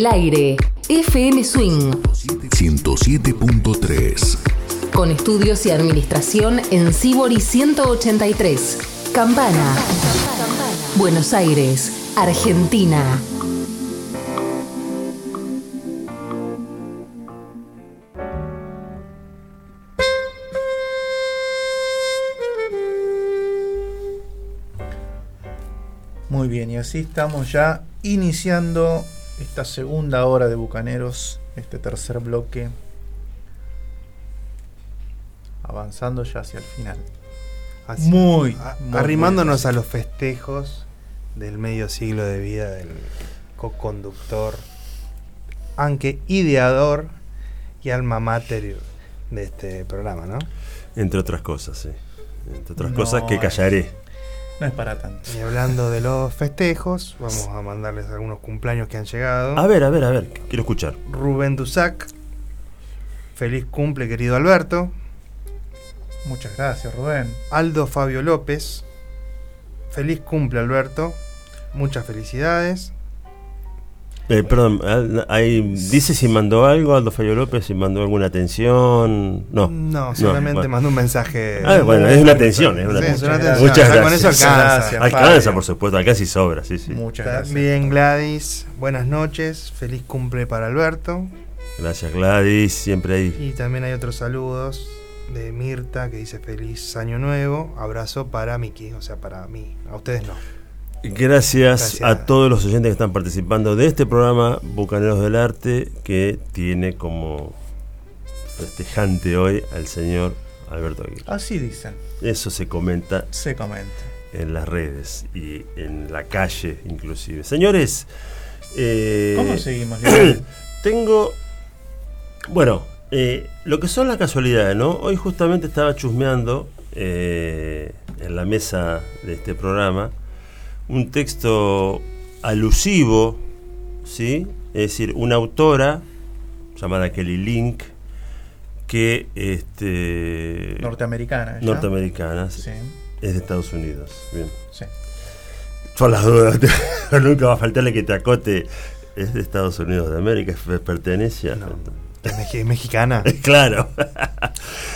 El aire. FM Swing. 107.3. Con estudios y administración en Sibori 183. Campana. Buenos Aires, Argentina. Muy bien, y así estamos ya iniciando esta segunda hora de Bucaneros, este tercer bloque, avanzando ya hacia el final. Así, Muy, a- muy, arrimándonos muy a los festejos del medio siglo de vida del co-conductor, aunque ideador y alma mater de este programa, ¿no? Entre otras cosas, sí. Entre otras No, cosas que es- callaré. No es para tanto. Y hablando de los festejos, vamos a mandarles algunos cumpleaños que han llegado. A ver, a ver, a ver, quiero escuchar. Rubén Dusac, feliz cumple querido Alberto. Muchas gracias, Rubén. Aldo Fabio López, feliz cumple Alberto, muchas felicidades. Eh, perdón, ahí dice si mandó algo Aldo Fallo López, si mandó alguna atención. No. No, solamente bueno. mandó un mensaje. Ah, bueno, es una atención, es una Sí, es atención. una Muchas atención. Muchas O sea, Con eso gracias. alcanza. Gracias. Alcanza, por supuesto, alcanza y sobra, sí, sí. Muchas gracias. También Gladys, buenas noches, feliz cumple para Alberto. Gracias Gladys, siempre ahí. Y también hay otros saludos de Mirta que dice feliz año nuevo, abrazo para Miki, o sea, para mí, a ustedes no. Gracias, Gracias. a todos los oyentes que están participando de este programa Bucaneros del Arte, que tiene como festejante hoy al señor Alberto Aguirre. Así dicen, Eso se comenta se comenta. en las redes y en la calle inclusive. Señores, eh, ¿Cómo seguimos, tengo, bueno, eh, lo que son las casualidades, ¿no? Hoy justamente estaba chusmeando eh, en la mesa de este programa un texto alusivo, ¿sí? Es decir, una autora llamada Kelly Link, que este, Norteamericana. ¿ya? norteamericana, Sí, es de Estados Unidos. Bien. sí. Por las dudas, nunca va a faltarle que te acote. Es de Estados Unidos de América, pertenece a. No. Es mexicana. Claro.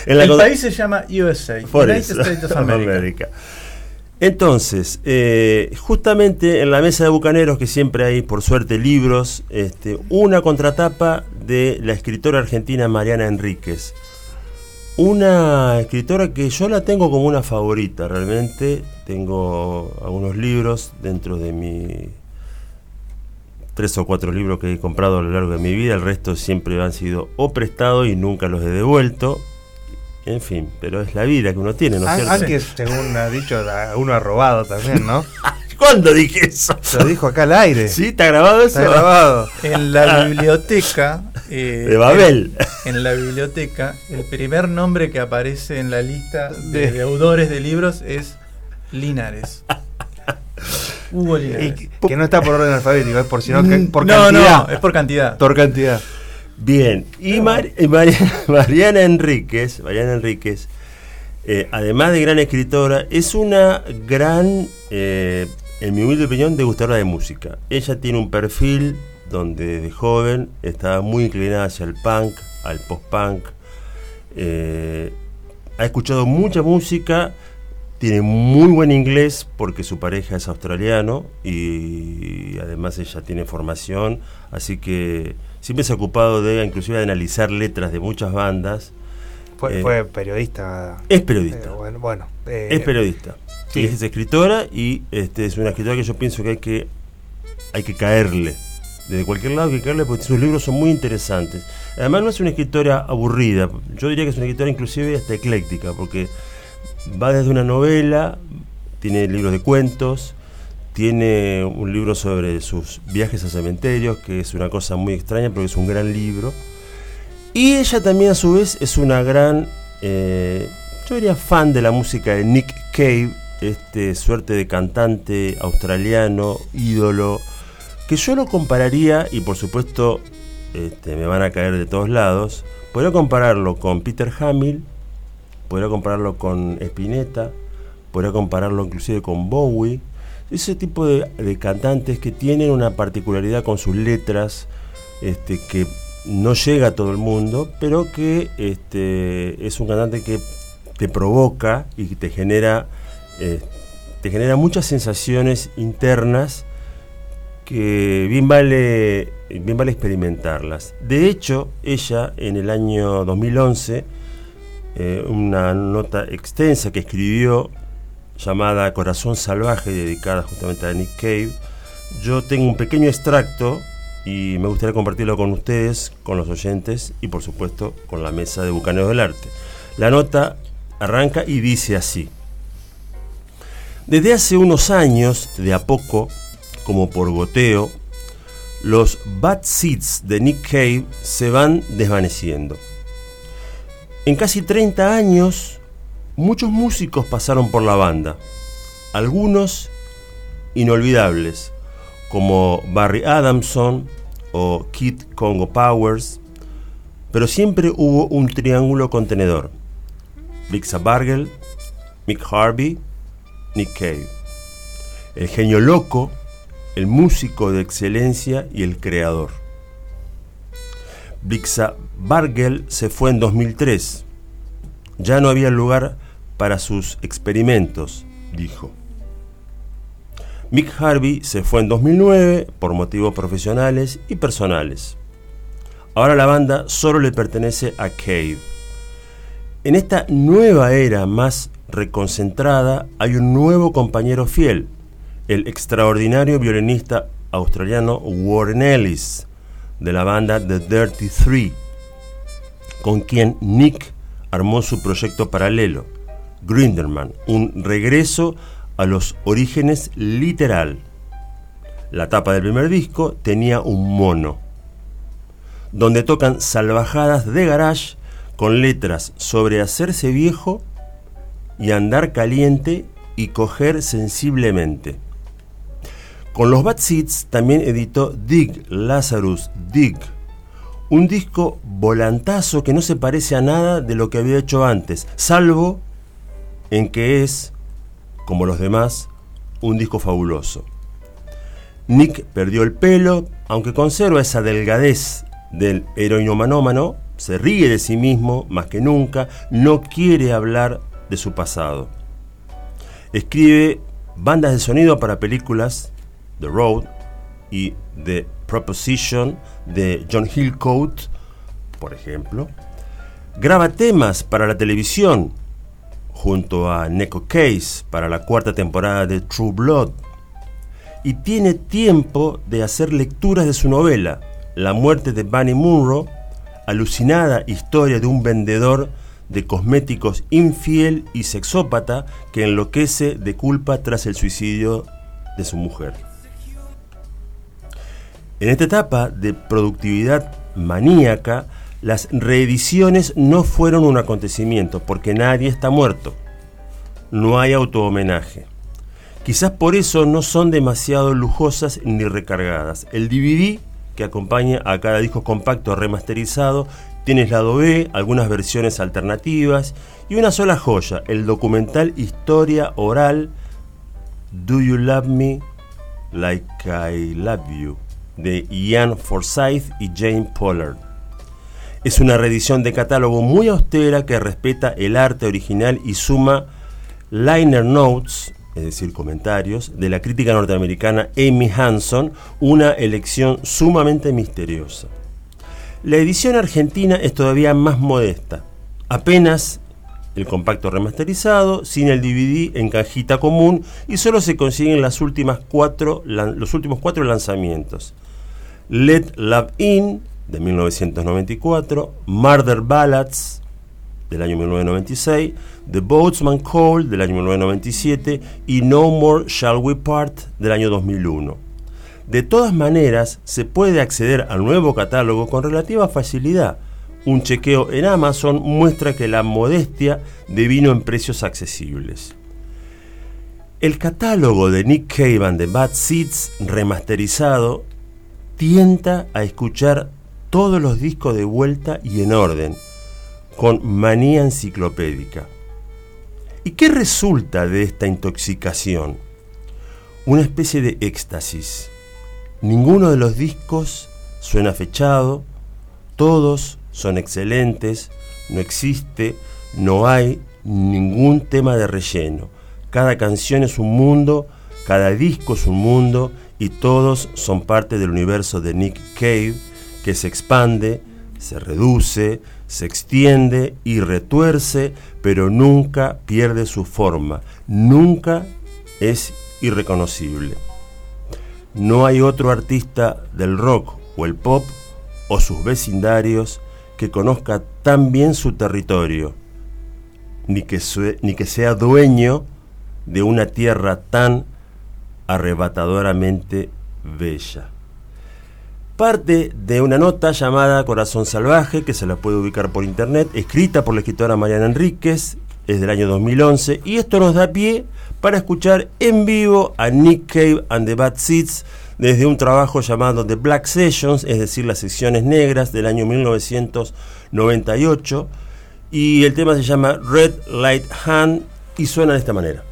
En la El país se llama USA, United States of America. Entonces, eh, justamente en la mesa de bucaneros, que siempre hay, por suerte, libros, este, una contratapa de la escritora argentina Mariana Enríquez. Una escritora que yo la tengo como una favorita, realmente. Tengo algunos libros dentro de mi tres o cuatro libros que he comprado a lo largo de mi vida, el resto siempre han sido o prestados y nunca los he devuelto. En fin, pero es la vida que uno tiene, ¿no es An- cierto? Aunque, según ha dicho, uno ha robado también, ¿no? ¿Cuándo dije eso? Lo dijo acá al aire. ¿Sí? ¿Está grabado eso? Está grabado. En la biblioteca. eh, De Babel. En la biblioteca, el primer nombre que aparece en la lista de De- deudores de libros es Linares. Hugo Linares. que, que no está por orden alfabético, es por, sino que por no, cantidad. no, es por cantidad. Por cantidad. Bien, y, Mar- y Mari- Mariana Enríquez, Mariana Enríquez, eh, además de gran escritora, es una gran, eh, en mi humilde opinión, degustadora de música. Ella tiene un perfil donde desde joven estaba muy inclinada hacia el punk, al post-punk. eh, ha escuchado mucha música, tiene muy buen inglés porque su pareja es australiano y además ella tiene formación, así que siempre se ha ocupado de inclusive de analizar letras de muchas bandas. Fue, Eh, fue periodista. Es periodista. Eh, bueno, bueno, eh, es periodista. sí. Y es escritora y este es una escritora que yo pienso que hay que hay que caerle. Desde cualquier lado hay que caerle porque sus libros son muy interesantes. Además no es una escritora aburrida. Yo diría que es una escritora inclusive hasta ecléctica porque va desde una novela, tiene libros de cuentos, tiene un libro sobre sus viajes a cementerios, que es una cosa muy extraña, pero es un gran libro. Y ella también a su vez es una gran, eh, yo fan de la música de Nick Cave, este suerte de cantante australiano, ídolo, que yo lo compararía, y por supuesto este, me van a caer de todos lados, podría compararlo con Peter Hamill, podría compararlo con Spinetta, podría compararlo inclusive con Bowie, ese tipo de, cantantes que tienen una particularidad con sus letras, este, que no llega a todo el mundo, pero que este, es un cantante que te provoca y te genera, eh, te genera muchas sensaciones internas que bien vale, bien vale experimentarlas. De hecho, ella en el año 2011, eh, una nota extensa que escribió llamada Corazón Salvaje, dedicada justamente a Nick Cave, yo tengo un pequeño extracto y me gustaría compartirlo con ustedes, con los oyentes y por supuesto con la mesa de Bucaneros del Arte. La nota arranca y dice así. Desde hace unos años, de a poco, como por goteo, los bad seeds de Nick Cave se van desvaneciendo. En casi 30 años, muchos músicos pasaron por la banda, algunos inolvidables, como Barry Adamson o Kid Congo Powers, pero siempre hubo un triángulo contenedor. Blixa Bargel, Mick Harvey, Nick Cave. El genio loco, el músico de excelencia y el creador. Blixa Bargel se fue en 2003. Ya no había lugar para sus experimentos, dijo. Mick Harvey se fue en 2009 por motivos profesionales y personales. Ahora la banda solo le pertenece a Cave. En esta nueva era más reconcentrada hay un nuevo compañero fiel, el extraordinario violinista australiano Warren Ellis, de la banda The Dirty Three, con quien Nick armó su proyecto paralelo, Grinderman, un regreso a los orígenes literal. La tapa del primer disco tenía un mono, donde tocan salvajadas de garage con letras sobre hacerse viejo y andar caliente y coger sensiblemente. Con los Bad Seeds también editó Dig, Lazarus, Dig, un disco volantazo que no se parece a nada de lo que había hecho antes, salvo en que es, como los demás, un disco fabuloso. Nick perdió el pelo, aunque conserva esa delgadez del heroinomanómano, se ríe de sí mismo más que nunca, no quiere hablar de su pasado. Escribe bandas de sonido para películas The Road y The Proposition de John Hillcoat, por ejemplo. Graba temas para la televisión junto a Neko Case para la cuarta temporada de True Blood. Y tiene tiempo de hacer lecturas de su novela, La muerte de Bunny Munro, alucinada historia de un vendedor de cosméticos infiel y sexópata que enloquece de culpa tras el suicidio de su mujer. En esta etapa de productividad maníaca, las reediciones no fueron un acontecimiento porque nadie está muerto. No hay autohomenaje. Quizás por eso no son demasiado lujosas ni recargadas. El DVD que acompaña a cada disco compacto remasterizado tiene lado B, algunas versiones alternativas y una sola joya, el documental Historia Oral Do You Love Me Like I Love You de Ian Forsyth y Jane Pollard. Es una reedición de catálogo muy austera que respeta el arte original y suma liner notes, es decir, comentarios, de la crítica norteamericana Amy Hanson, una elección sumamente misteriosa. La edición argentina es todavía más modesta, apenas el compacto remasterizado, sin el DVD en cajita común y solo se consiguen las últimas cuatro, los últimos cuatro lanzamientos. Let Love In de 1994, Murder Ballads del año 1996, The Boatsman Call del año 1997 y No More Shall We Part del año 2001. De todas maneras, se puede acceder al nuevo catálogo con relativa facilidad. Un chequeo en Amazon muestra que la modestia devino en precios accesibles. El catálogo de Nick Cave and the Bad Seeds remasterizado tienta a escuchar todos los discos de vuelta y en orden, con manía enciclopédica. ¿Y qué resulta de esta intoxicación? una especie de éxtasis. Ninguno de los discos suena fechado, todos son excelentes, no existe, no hay ningún tema de relleno. Cada canción es un mundo, cada disco es un mundo y todos son parte del universo de Nick Cave que se expande, se reduce, se extiende y retuerce, pero nunca pierde su forma, nunca es irreconocible. No hay otro artista del rock o el pop o sus vecindarios que conozca tan bien su territorio, ni que, ni que sea dueño de una tierra tan arrebatadoramente bella. Parte de una nota llamada Corazón Salvaje, que se la puede ubicar por internet, escrita por la escritora Mariana Enríquez, es del año 2011, y esto nos da pie para escuchar en vivo a Nick Cave and the Bad Seeds desde un trabajo llamado The Black Sessions, es decir, las secciones negras del año 1998, y el tema se llama Red Light Hand y suena de esta manera.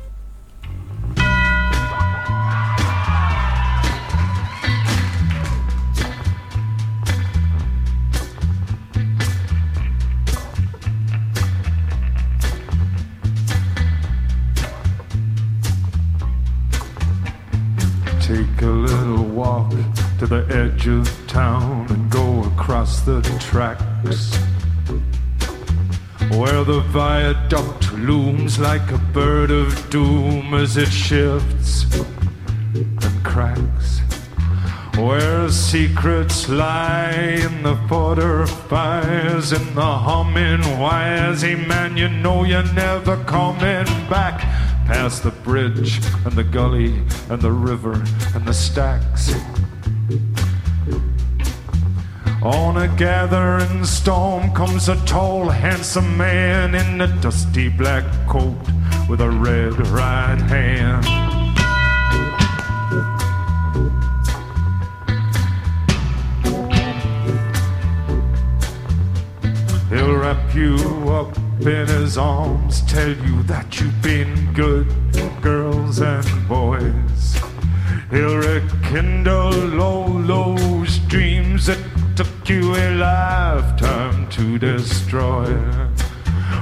A little walk to the edge of town and go across the tracks. Where the viaduct looms like a bird of doom as it shifts and cracks. Where secrets lie in the border fires, in the humming wires. Hey man, you know you're never coming back. Past the bridge and the gully and the river and the stacks. On a gathering storm comes a tall, handsome man in a dusty black coat with a red right hand. He'll wrap you up in his arms, tell you that you've been good, girls and boys. He'll rekindle all those dreams that took you a lifetime to destroy.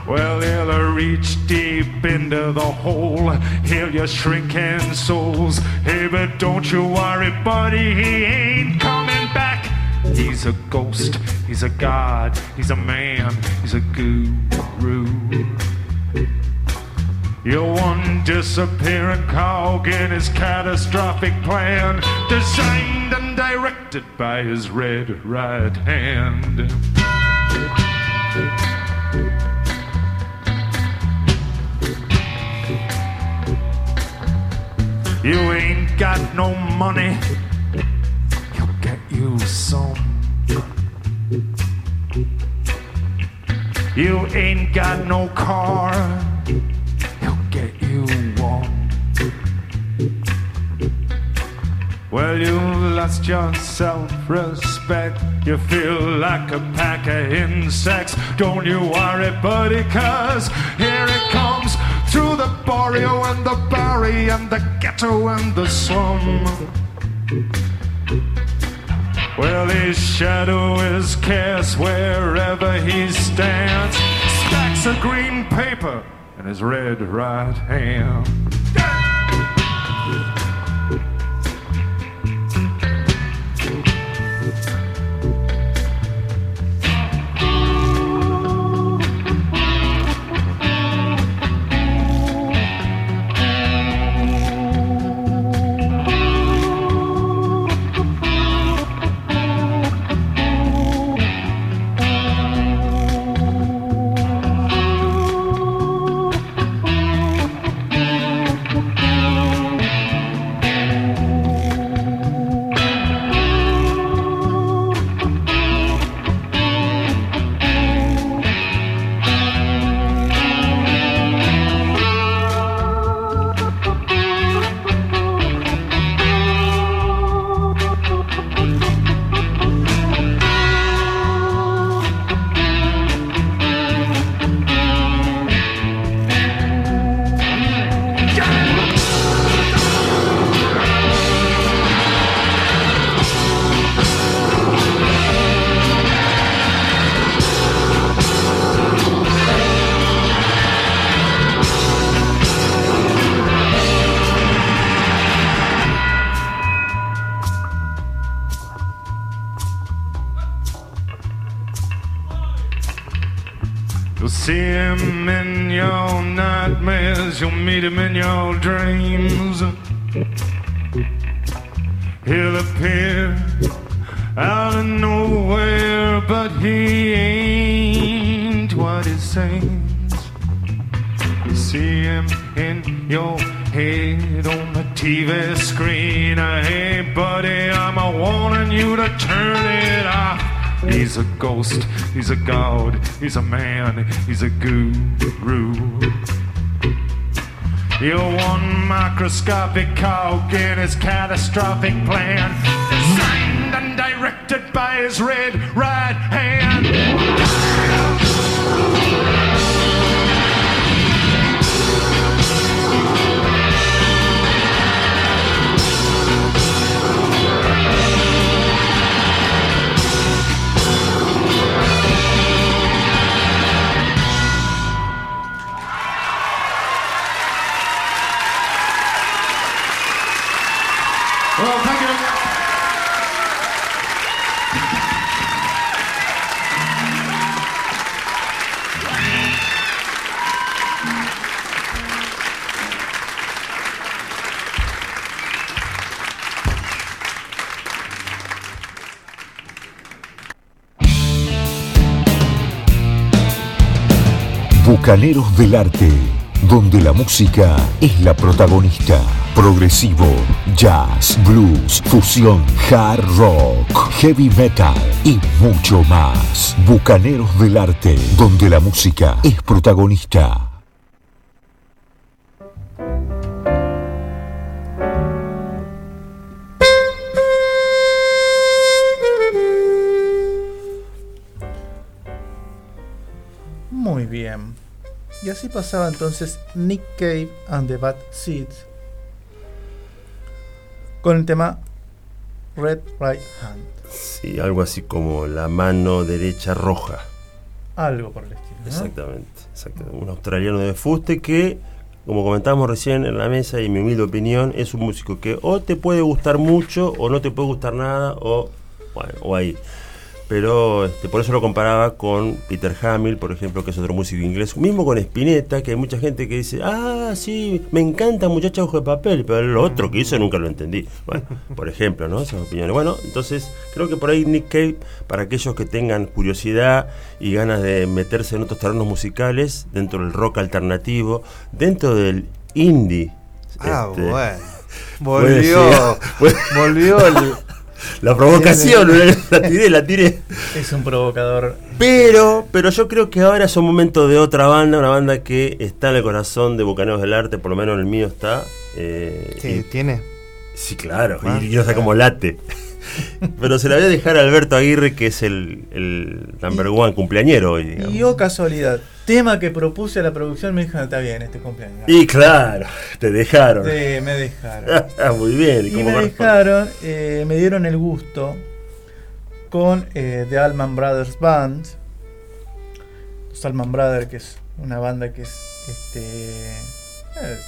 Well, he'll reach deep into the hole, heal your shrinking souls. Hey, but don't you worry, buddy, he ain't coming back. He's a ghost, he's a god, he's a man, he's a guru. Your one disappearing cog in his catastrophic plan, designed and directed by his red right hand. You ain't got no money, he'll get you some. You ain't got no car, he'll get you one. Well, you lost your self-respect. You feel like a pack of insects. Don't you worry, buddy, cause here it comes through the barrio and the barry and the ghetto and the slum. Well, his shadow is cast wherever he stands. Stacks of green paper in his red right hand. A ghost, he's a god, he's a man, he's a guru. You're one microscopic cog in his catastrophic plan, designed and directed by his red right hand. Bucaneros del Arte, donde la música es la protagonista. Progresivo, jazz, blues, fusión, hard rock, heavy metal y mucho más. Bucaneros del Arte, donde la música es protagonista. Y así pasaba entonces Nick Cave and the Bad Seeds con el tema Red Right Hand. Sí, algo así como la mano derecha roja. Algo por el estilo. ¿no? Exactamente, exactamente. Un australiano de fuste que, como comentábamos recién en la mesa y en mi humilde opinión, es un músico que o te puede gustar mucho o no te puede gustar nada o, bueno, o ahí. Pero este, por eso lo comparaba con Peter Hamill, por ejemplo, que es otro músico inglés. Mismo con Spinetta, que hay mucha gente que dice, ah, sí, me encanta muchacha ojo de papel, pero lo otro que hizo nunca lo entendí. Bueno, por ejemplo, ¿no? Esas opiniones. Bueno, entonces creo que por ahí Nick Cave, para aquellos que tengan curiosidad y ganas de meterse en otros terrenos musicales, dentro del rock alternativo, dentro del indie. Ah, este, bueno. Volvió. volvió el. La provocación, la tiré, la tiré. Es un provocador. Pero, pero yo creo que ahora es un momento de otra banda, una banda que está en el corazón de Bucaneros del Arte, por lo menos el mío está. eh, Sí, y- tiene. sí, claro, Ah, y, y no sé cómo late. pero se la voy a dejar a Alberto Aguirre, que es el, el number one cumpleañero hoy, digamos. Y oh casualidad, tema que propuse a la producción me dijeron, está bien este cumpleaños. Y claro, te dejaron. Sí, me dejaron. Muy bien. y como me dejaron, eh, me dieron el gusto con eh, The Allman Brothers Band. Los Allman Brothers, que es una banda que es este es,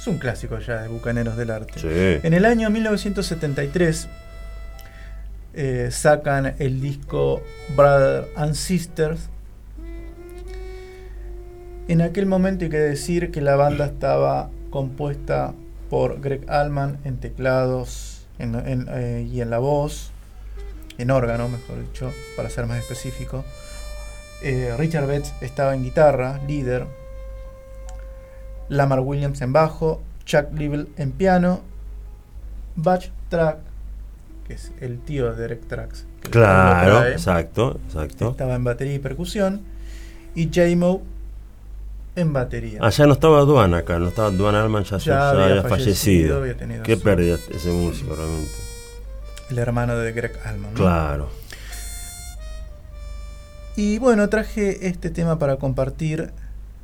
es un clásico ya de Bucaneros del Arte. Sí. En el año 1973 eh, sacan el disco Brother and Sisters. En aquel momento hay que decir que la banda estaba compuesta por Greg Allman en teclados eh, y en la voz, en órgano, mejor dicho, para ser más específico. Eh, Richard Betts estaba en guitarra, líder. Lamar Williams en bajo, Chuck Leavell en piano, Batch Track, que es el tío de Derek Trax, Claro, trae, exacto, exacto. estaba en batería y percusión, y J-Mo en batería. Allá no estaba Duan acá, no estaba Duan Alman, ya, Ya ya había había fallecido, fallecido. había Qué pérdida ese músico realmente. el hermano de Greg Allman. ¿no? Claro. Y bueno, traje este tema para compartir,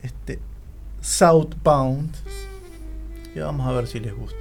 este Southbound, y vamos a ver si les gusta.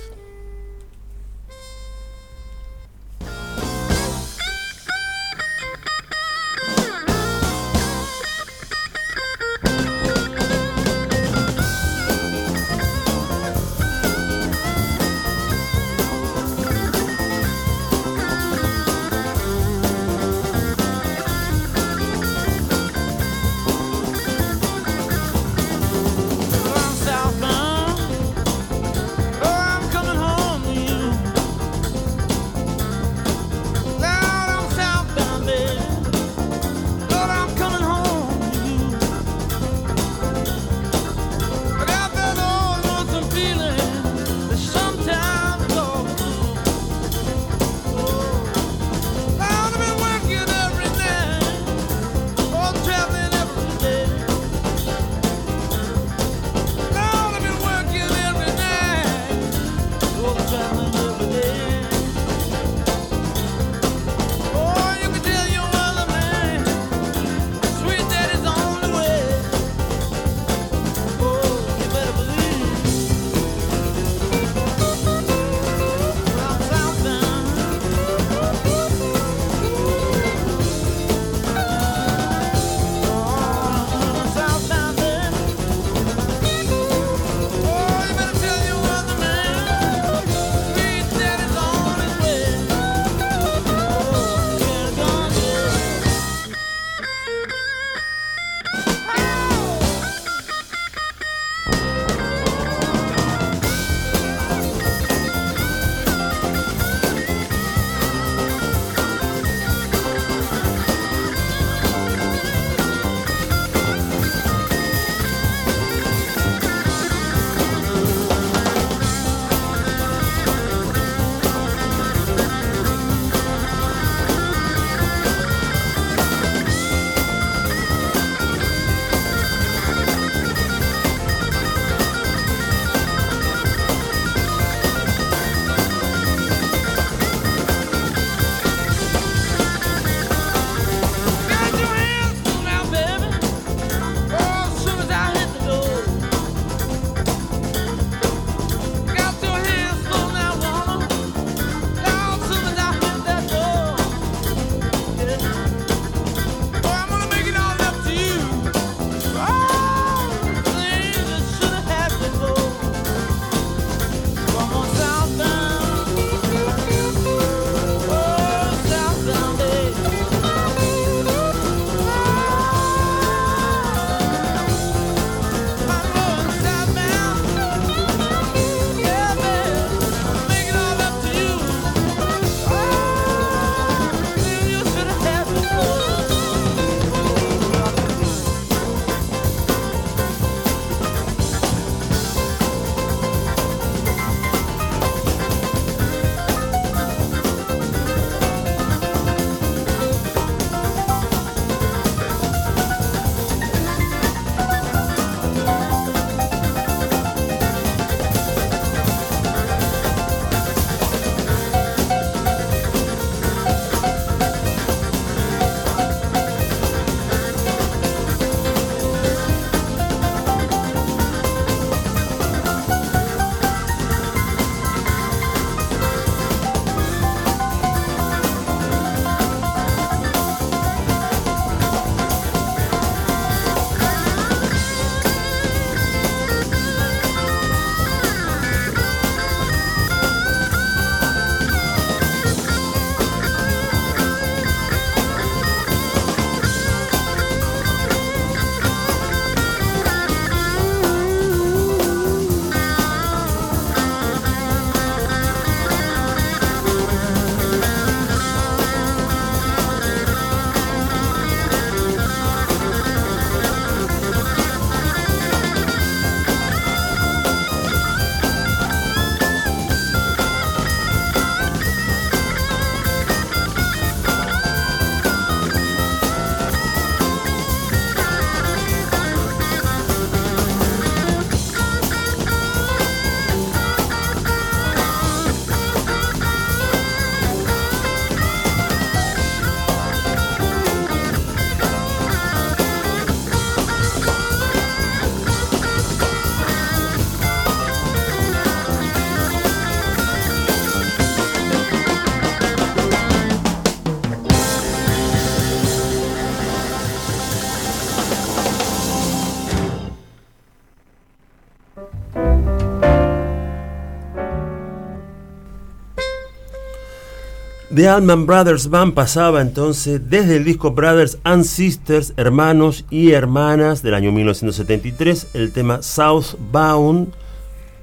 The Allman Brothers Band pasaba entonces desde el disco Brothers and Sisters, hermanos y hermanas del año 1973, el tema Southbound.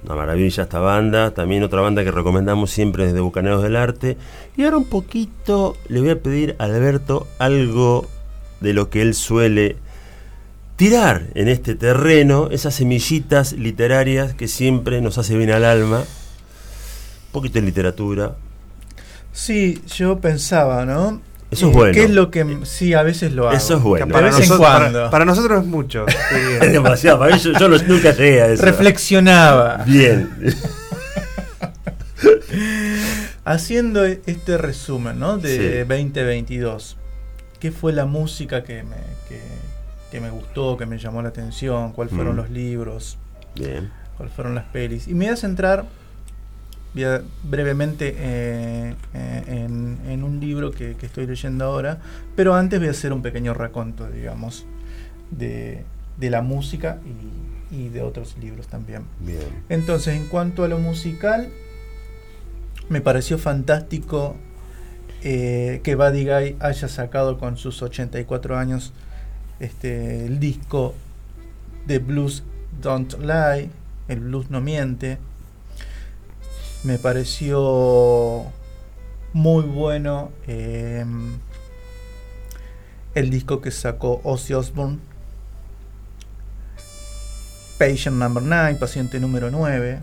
Una maravilla esta banda, también otra banda que recomendamos siempre desde Bucaneros del Arte. Y ahora un poquito le voy a pedir a Alberto algo de lo que él suele tirar en este terreno, esas semillitas literarias que siempre nos hace bien al alma. Un poquito de literatura, Sí, yo pensaba, ¿no? Eso es Eh, bueno. ¿Qué es lo que sí a veces lo hago? Eso es bueno. De Para, vez en nosotros- cuando. para- para nosotros es mucho. Es demasiado, para mí yo, nunca llegué a eso. Reflexionaba. Bien. Haciendo e- este resumen, ¿no? De Sí. 2022. ¿Qué fue la música que me, que, que me gustó, que me llamó la atención? ¿Cuáles fueron Mm. los libros? Bien. ¿Cuáles fueron las pelis? Y me voy a centrar voy a- brevemente eh, eh, en, en un libro que, que estoy leyendo ahora, pero antes voy a hacer un pequeño raconto, digamos, de, de la música y, y de otros libros también. Bien. Entonces, en cuanto a lo musical, me pareció fantástico eh, que Buddy Guy haya sacado con sus 84 años este, el disco de Blues Don't Lie, el blues no miente. Me pareció muy bueno eh, el disco que sacó Ozzy Osbourne, Patient Number 9, paciente número 9.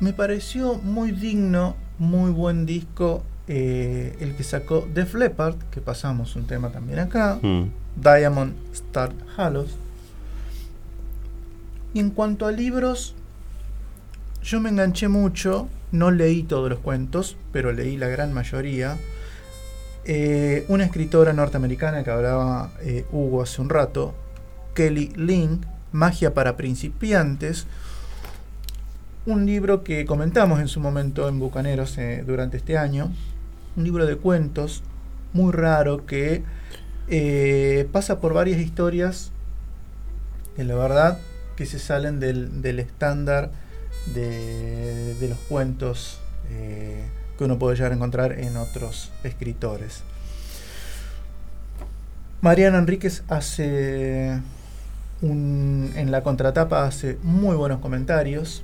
Me pareció muy digno, muy buen disco eh, el que sacó Def Leppard, que pasamos un tema también acá, Mm. Diamond Star Halos. Y en cuanto a libros, yo me enganché mucho, no leí todos los cuentos, pero leí la gran mayoría. Eh, una escritora norteamericana que hablaba eh, Hugo hace un rato, Kelly Link, Magia para principiantes, un libro que comentamos en su momento en Bucaneros eh, durante este año, un libro de cuentos muy raro que pasa por varias historias que la verdad que se salen del, del estándar de, los cuentos eh, que uno puede llegar a encontrar en otros escritores. Mariana Enríquez hace un, en la contratapa hace muy buenos comentarios.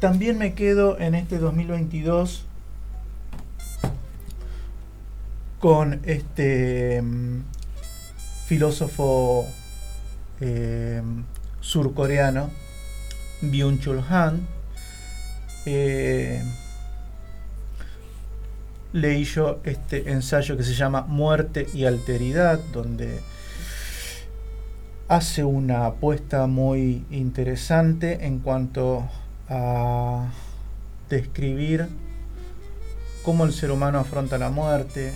También me quedo en este 2022 con este mm, filósofo eh, surcoreano Byung-Chul Han. Eh, leí yo este ensayo que se llama Muerte y Alteridad, donde hace una apuesta muy interesante en cuanto a describir cómo el ser humano afronta la muerte,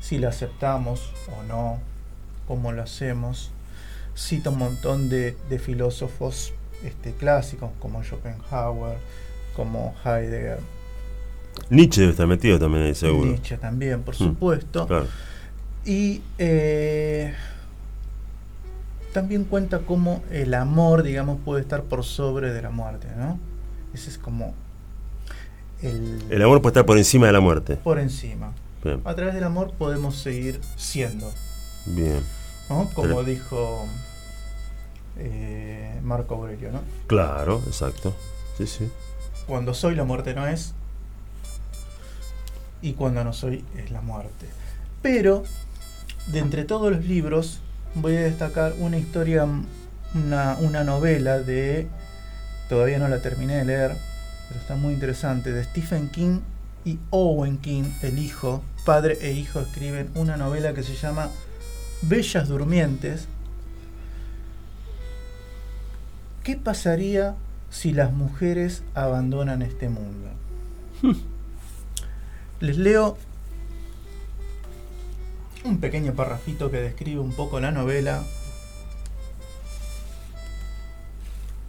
si la aceptamos o no, cómo lo hacemos. Cita un montón de, de filósofos este, clásicos como Schopenhauer, como Heidegger, Nietzsche debe estar metido también ahí, seguro. Nietzsche también, por Mm, supuesto. Claro. Y eh, también cuenta cómo el amor, digamos, puede estar por sobre de la muerte, ¿no? Ese es como el, El amor puede estar por encima de la muerte. por encima. Bien. A través del amor podemos seguir siendo, Bien. ¿no? Como Pero- dijo eh, Marco Aurelio, ¿no? Claro, exacto. Sí, sí. Cuando soy la muerte no es y cuando no soy es la muerte. Pero de entre todos los libros voy a destacar una historia, una, una novela de, todavía no la terminé de leer, pero está muy interesante, de Stephen King y Owen King, el hijo, padre e hijo, escriben una novela que se llama Bellas Durmientes. ¿Qué pasaría si las mujeres abandonan este mundo? Les leo un pequeño parrafito que describe un poco la novela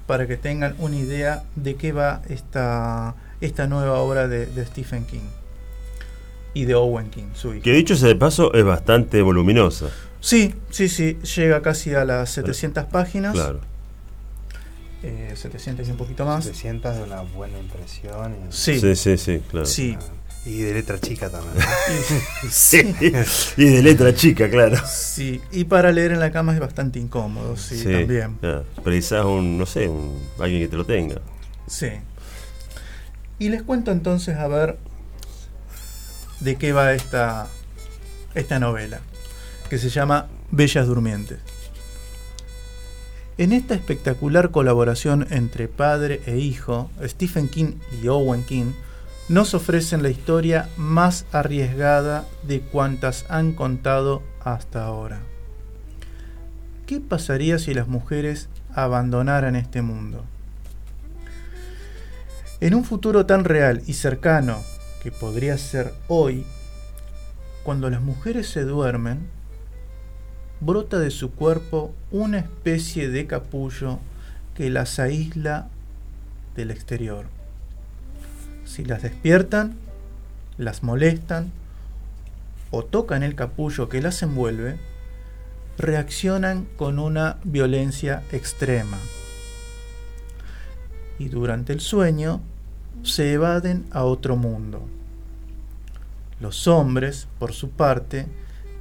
para que tengan una idea de qué va esta, esta nueva obra de, de Stephen King y de Owen King, su hijo. Que dicho sea de paso, es bastante voluminosa. Sí, sí, sí, llega casi a las 700 páginas. Claro. Eh, 700 y un poquito más. Se sientas de una buena impresión. Y, Sí, Sí, sí, sí, claro. sí. y de letra chica también. ¿no? Sí. y de letra chica, claro. Sí, y para leer en la cama es bastante incómodo, sí, también. claro. Precisás un, no sé, un, alguien que te lo tenga. Sí. Y les cuento entonces a ver de qué va esta, esta novela, que se llama Bellas Durmientes. En esta espectacular colaboración entre padre e hijo, Stephen King y Owen King nos ofrecen la historia más arriesgada de cuantas han contado hasta ahora. ¿Qué pasaría si las mujeres abandonaran este mundo? En un futuro tan real y cercano que podría ser hoy, cuando las mujeres se duermen, brota de su cuerpo una especie de capullo que las aísla del exterior. Si las despiertan, las molestan o tocan el capullo que las envuelve, reaccionan con una violencia extrema. Y durante el sueño se evaden a otro mundo. Los hombres, por su parte,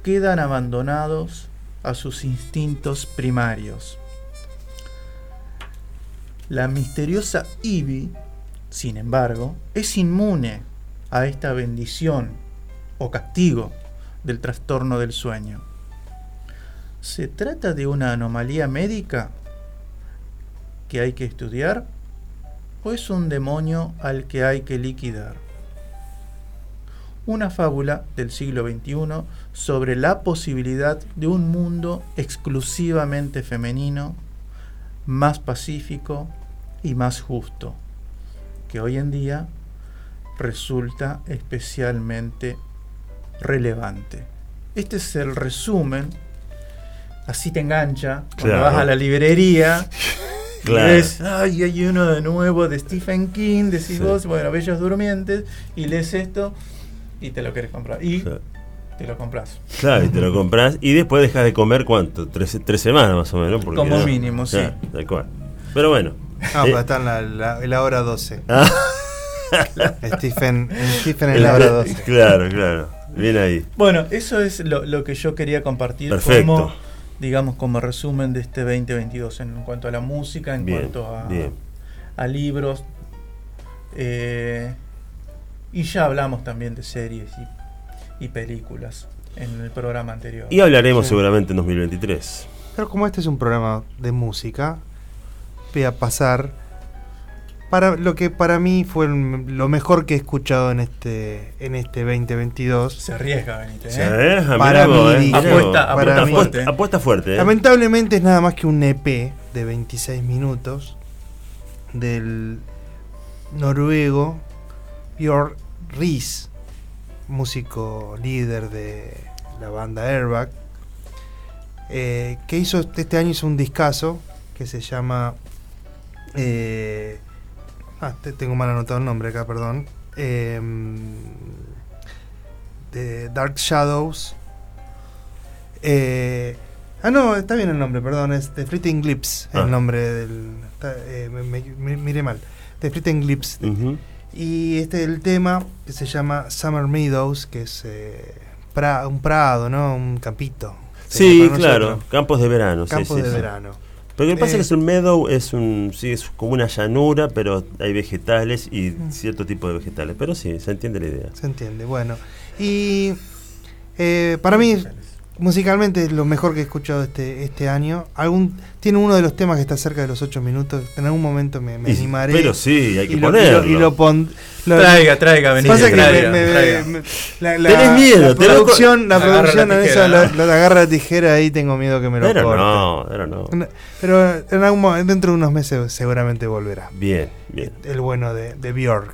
quedan abandonados a sus instintos primarios. La misteriosa Ivy, sin embargo, es inmune a esta bendición o castigo del trastorno del sueño. ¿Se trata de una anomalía médica que hay que estudiar o es un demonio al que hay que liquidar? Una fábula del siglo XXI sobre la posibilidad de un mundo exclusivamente femenino, más pacífico y más justo, que hoy en día resulta especialmente relevante. Este es el resumen, así te engancha cuando Claro. vas a la librería. Claro. Y ves, ay, hay uno de nuevo de Stephen King, decís Sí. vos, bueno, Bellos Durmientes, y lees esto y te lo querés comprar. Y Claro. te lo compras. Claro, y te lo compras y después dejas de comer cuánto, tres, tres semanas más o menos. Porque Como mínimo, sí. Claro, tal cual. Pero bueno. No, Eh, pero está en la, la- la hora 12. ah, Stephen, Stephen en la hora 12. claro, claro. Bien ahí. Bueno, eso es lo, lo que yo quería compartir Perfecto. como, digamos, como resumen de este 2022 en cuanto a la música, en Bien, cuanto a, bien. a libros. eh, y ya hablamos también de series y, y películas en el programa anterior. Y hablaremos Sí. seguramente en 2023. Pero como este es un programa de música, voy a pasar para lo que para mí fue lo mejor que he escuchado en este en este 2022. Se arriesga, Benítez. ¿eh? eh, mirá Para vos, mí, eh, apuesta- Apuesta apuesta fuerte. fuerte. Apuesta fuerte, eh. Lamentablemente es nada más que un EP de 26 minutos del noruego Björn Ries, músico líder de la banda Airbag, eh, que hizo este año hizo un discazo que se llama eh, ah, te- tengo mal anotado el nombre acá, perdón. Em, de Dark Shadows. Eh, ah, no, está bien el nombre, perdón, es The Fleeting Ah. el nombre del. está, eh, me, me- me- miré mal. The Fleeting Glimpse. Ujú. Y este es el tema que se llama Summer Meadows, que es eh, pra- un prado, ¿no? Un campito. Sí, claro. nosotros. Campos de verano. sí, Campos sí, de sí. verano. Pero lo que pasa Eh, es que es un meadow, es un, sí, es como una llanura, pero hay vegetales y cierto tipo de vegetales. Pero sí, se entiende la idea. Se entiende, bueno. Y eh, para mí, musicalmente, es lo mejor que he escuchado este, este año. Algún, tiene uno de los temas que está cerca de los 8 minutos. En algún momento me, me Y- animaré. pero sí, hay que y lo, ponerlo. Y lo, y lo pon- lo- Traiga, traiga, Benítez. Pasa que me- traiga, me- traiga. me- la, la- Tenés miedo, la producción, la producción la en tijera, esa, la, la agarra la tijera ahí, tengo miedo que me lo Pero corte. no, pero no. Pero en algún dentro de unos meses seguramente volverá. Bien, bien. El bueno de, de Björk.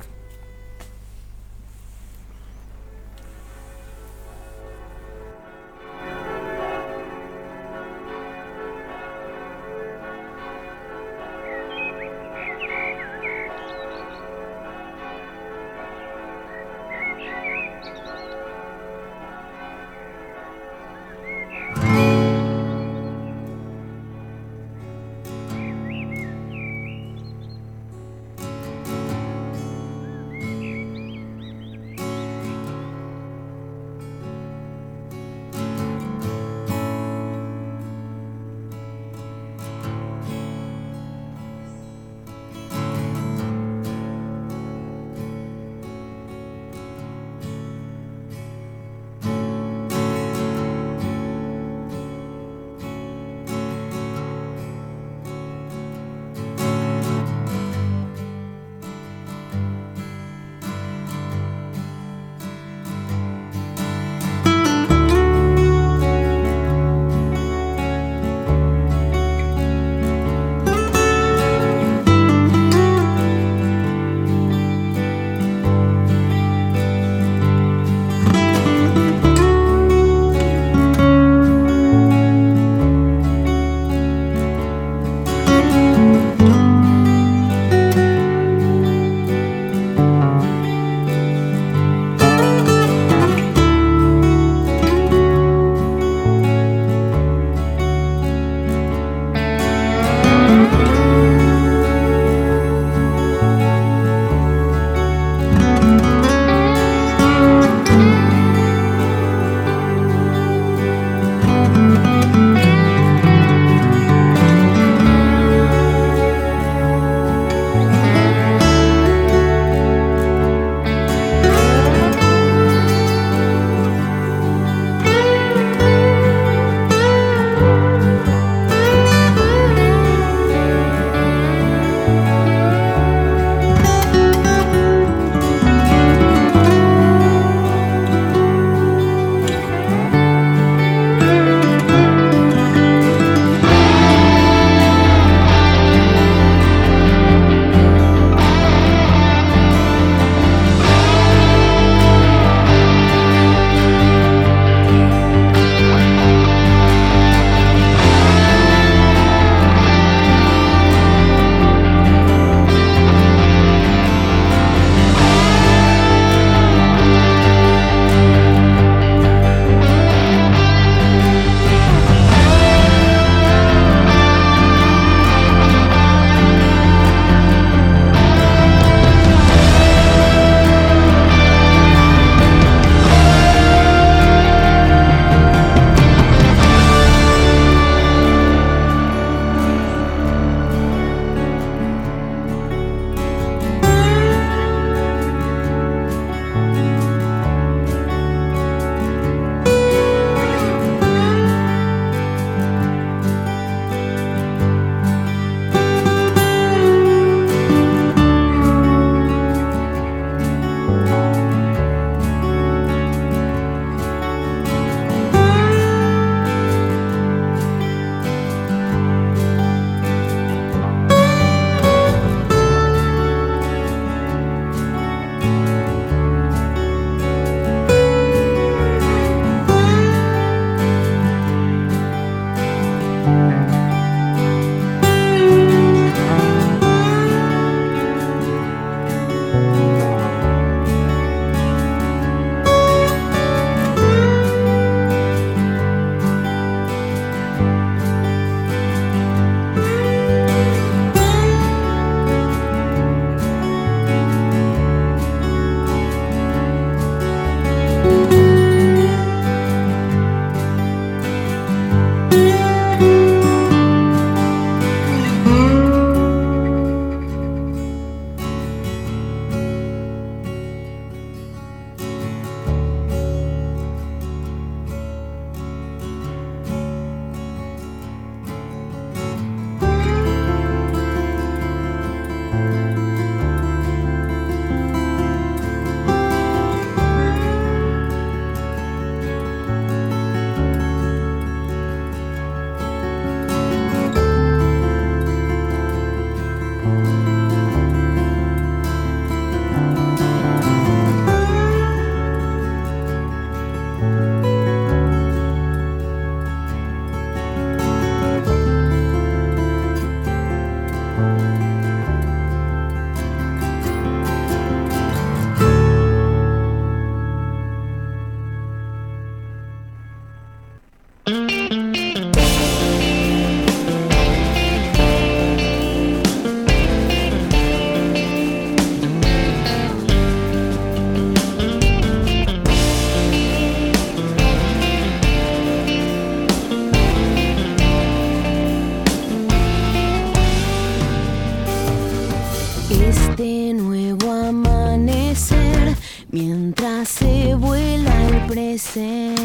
mientras se vuela el presente.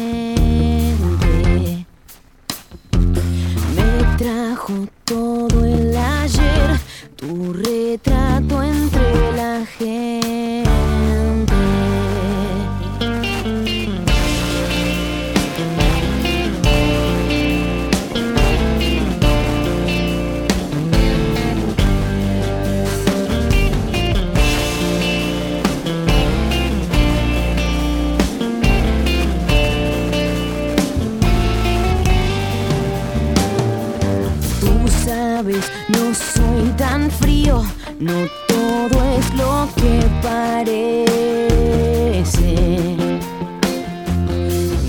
Me trajo todo el ayer, tu retrato entre la gente. No todo es lo que parece.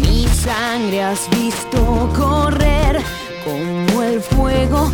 Mi sangre has visto correr como el fuego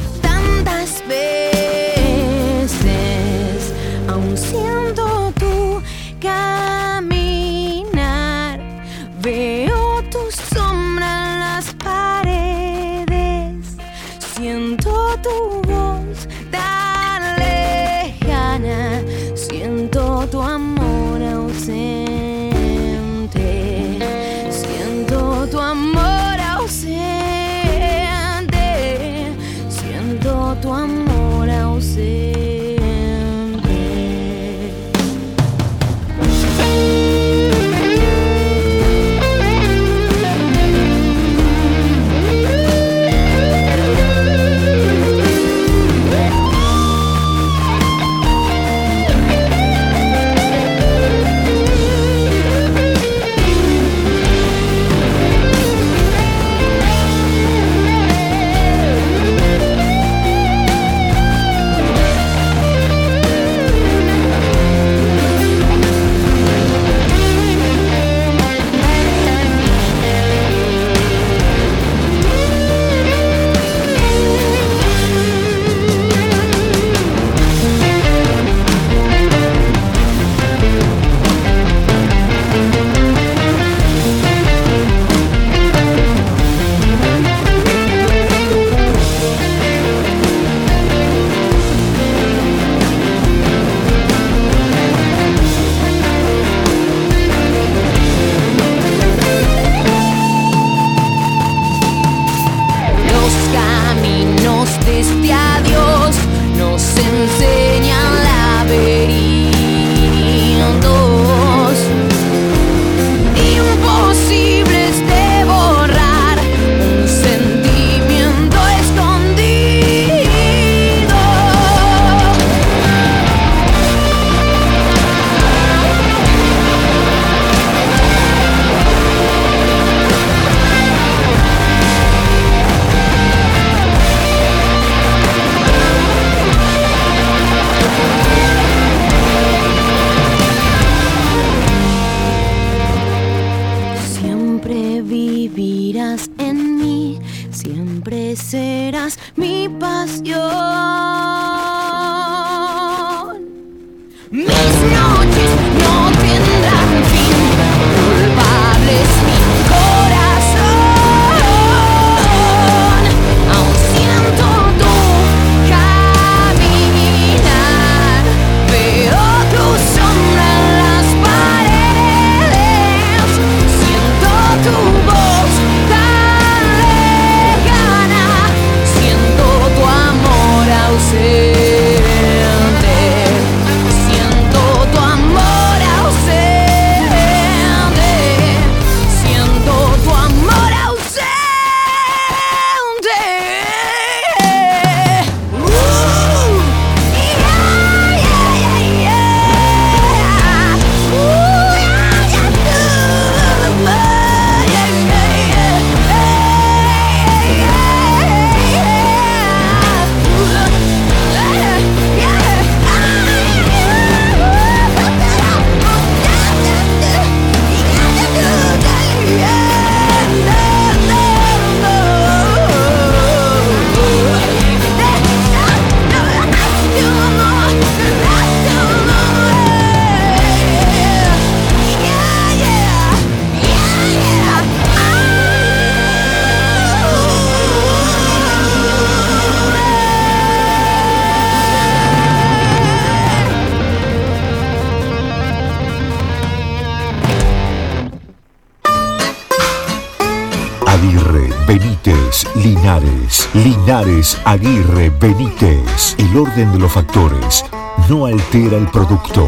Aguirre, Benítez. El orden de los factores no altera el producto.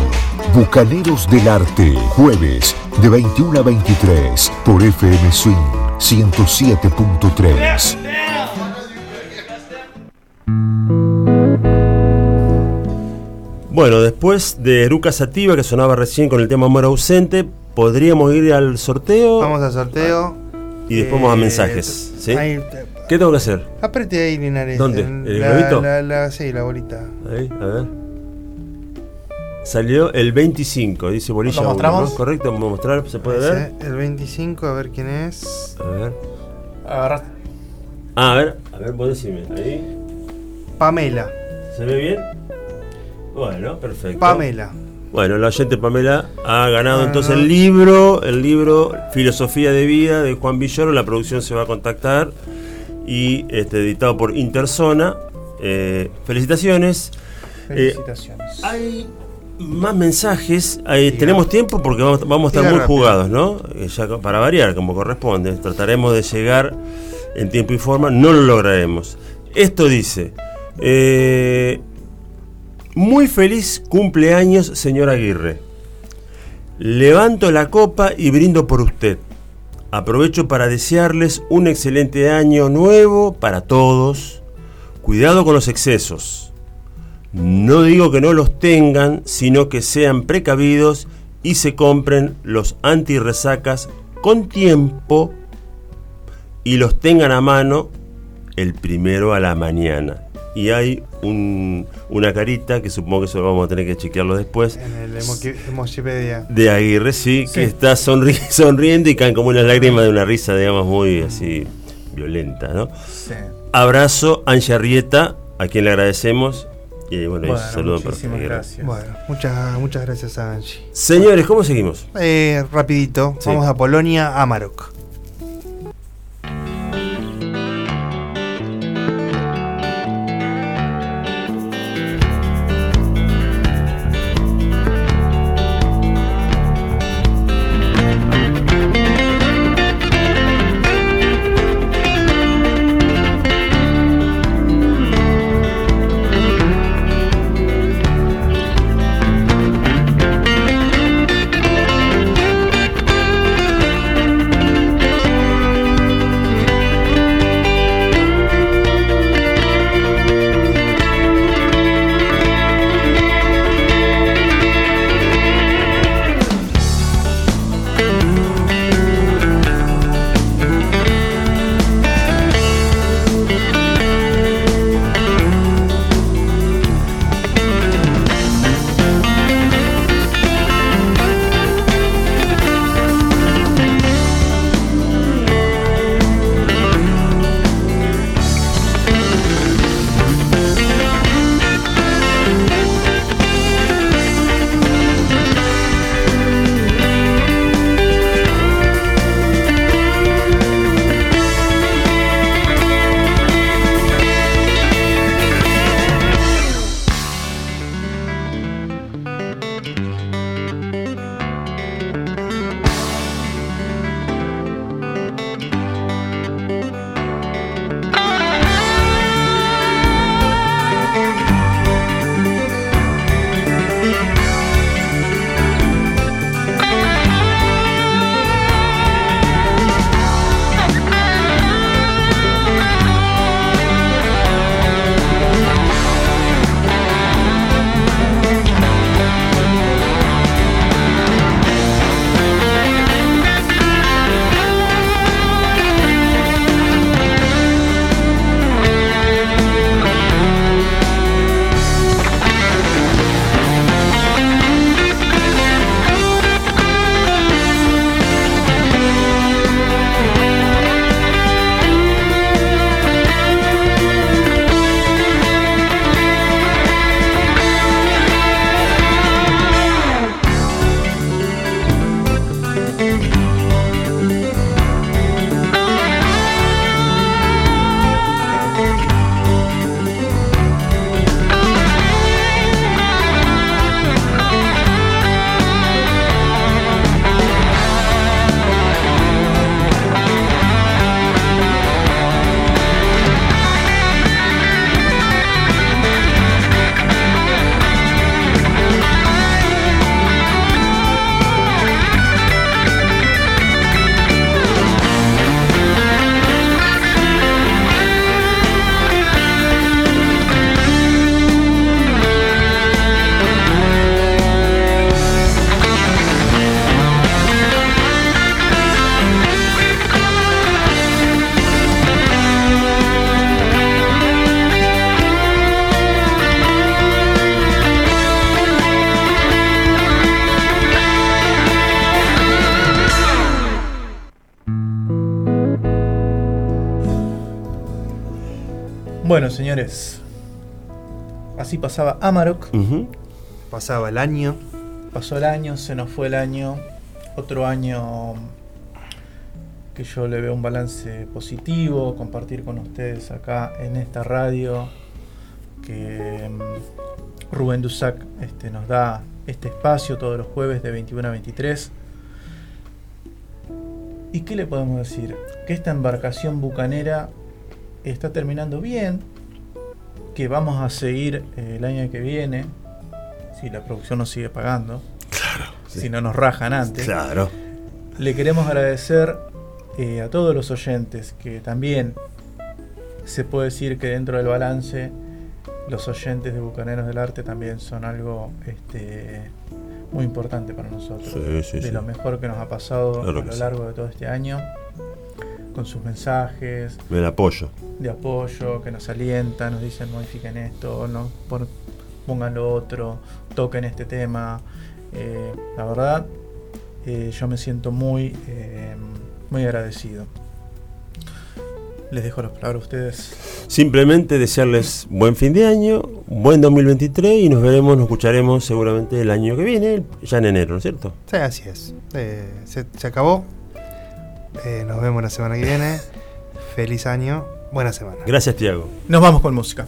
Bucaneros del Arte, jueves de 21 a 23 por FM Swing 107.3. Bueno, después de Eruca Sativa, que sonaba recién con el tema Amor ausente, podríamos ir al sorteo Vamos al sorteo. y después vamos a Eh, mensajes. ¿sí? ahí, ¿Qué tengo que hacer? Apriete ahí, Linares. ¿Dónde? ¿El la, globito? la- la- sí, la bolita. Ahí, a ver. Salió el 25, dice Bolilla. ¿Lo uno, mostramos? ¿no? Correcto, vamos a mostrar, ¿se puede ver? El 25, a ver quién es. A ver. Agarras. Ah, a ver, a ver, vos decime. Ahí. Pamela. ¿Se ve bien? Bueno, perfecto. Pamela. Bueno, la oyente Pamela ha ganado Ah, entonces el libro, el libro Filosofía de Vida de Juan Villoro. La producción se va a contactar y este, editado por Interzona. Eh, felicitaciones. Eh, Felicitaciones. hay más mensajes. Ahí tenemos tiempo porque vamos, vamos a estar Diga muy rápido. jugados, ¿no? Eh, ya para variar, como corresponde. Trataremos de llegar en tiempo y forma. No lo lograremos. Esto dice. eh, muy feliz cumpleaños, señor Aguirre. Levanto la copa y brindo por usted. Aprovecho para desearles un excelente año nuevo para todos. Cuidado con los excesos. No digo que no los tengan, sino que sean precavidos y se compren los antirresacas con tiempo y los tengan a mano el primero a la mañana. Y hay un- una carita, que supongo que eso vamos a tener que chequearlo después, En el emoji- Emojipedia. de Aguirre, sí, que está sonri- sonriendo y caen como unas lágrimas de una risa, digamos, muy así violenta, ¿no? Sí. Abrazo, Angie Arrieta, a quien le agradecemos. Y bueno, y Bueno, saludo para muchísimas Aguirre. gracias. Bueno, muchas, muchas gracias a Angie. Señores, ¿cómo seguimos? Eh, rapidito, Sí. vamos a Polonia, Amarok. Thank Bueno, señores. Así pasaba Amarok. Pasaba el año. Pasó el año, se nos fue el año. Otro año que yo le veo un balance positivo, compartir con ustedes acá en esta radio, que mm, Rubén Dusac este, nos da este espacio todos los jueves de 21 a 23. ¿Y qué le podemos decir? Que esta embarcación bucanera está terminando bien, que vamos a seguir eh, el año que viene, si la producción nos sigue pagando, si no nos rajan antes. Claro. Le queremos agradecer eh, a todos los oyentes que también se puede decir que dentro del balance los oyentes de Bucaneros del Arte también son algo este, muy importante para nosotros. Sí, sí, de sí. lo mejor que nos ha pasado Claro a lo sí. largo de todo este año, con sus mensajes El apoyo. de apoyo, que nos alientan, nos dicen modifiquen esto, no por- pongan lo otro, toquen este tema. Eh, la verdad, eh, yo me siento muy, eh, muy agradecido. Les dejo las palabras a ustedes. Simplemente desearles buen fin de año, buen 2023 y nos veremos, nos escucharemos seguramente el año que viene, ya en enero, ¿no es cierto? Sí, así es. Eh, se, se acabó. Eh, nos vemos la semana que viene. Feliz año. Buena semana. Gracias, Tiago. Nos vamos con música.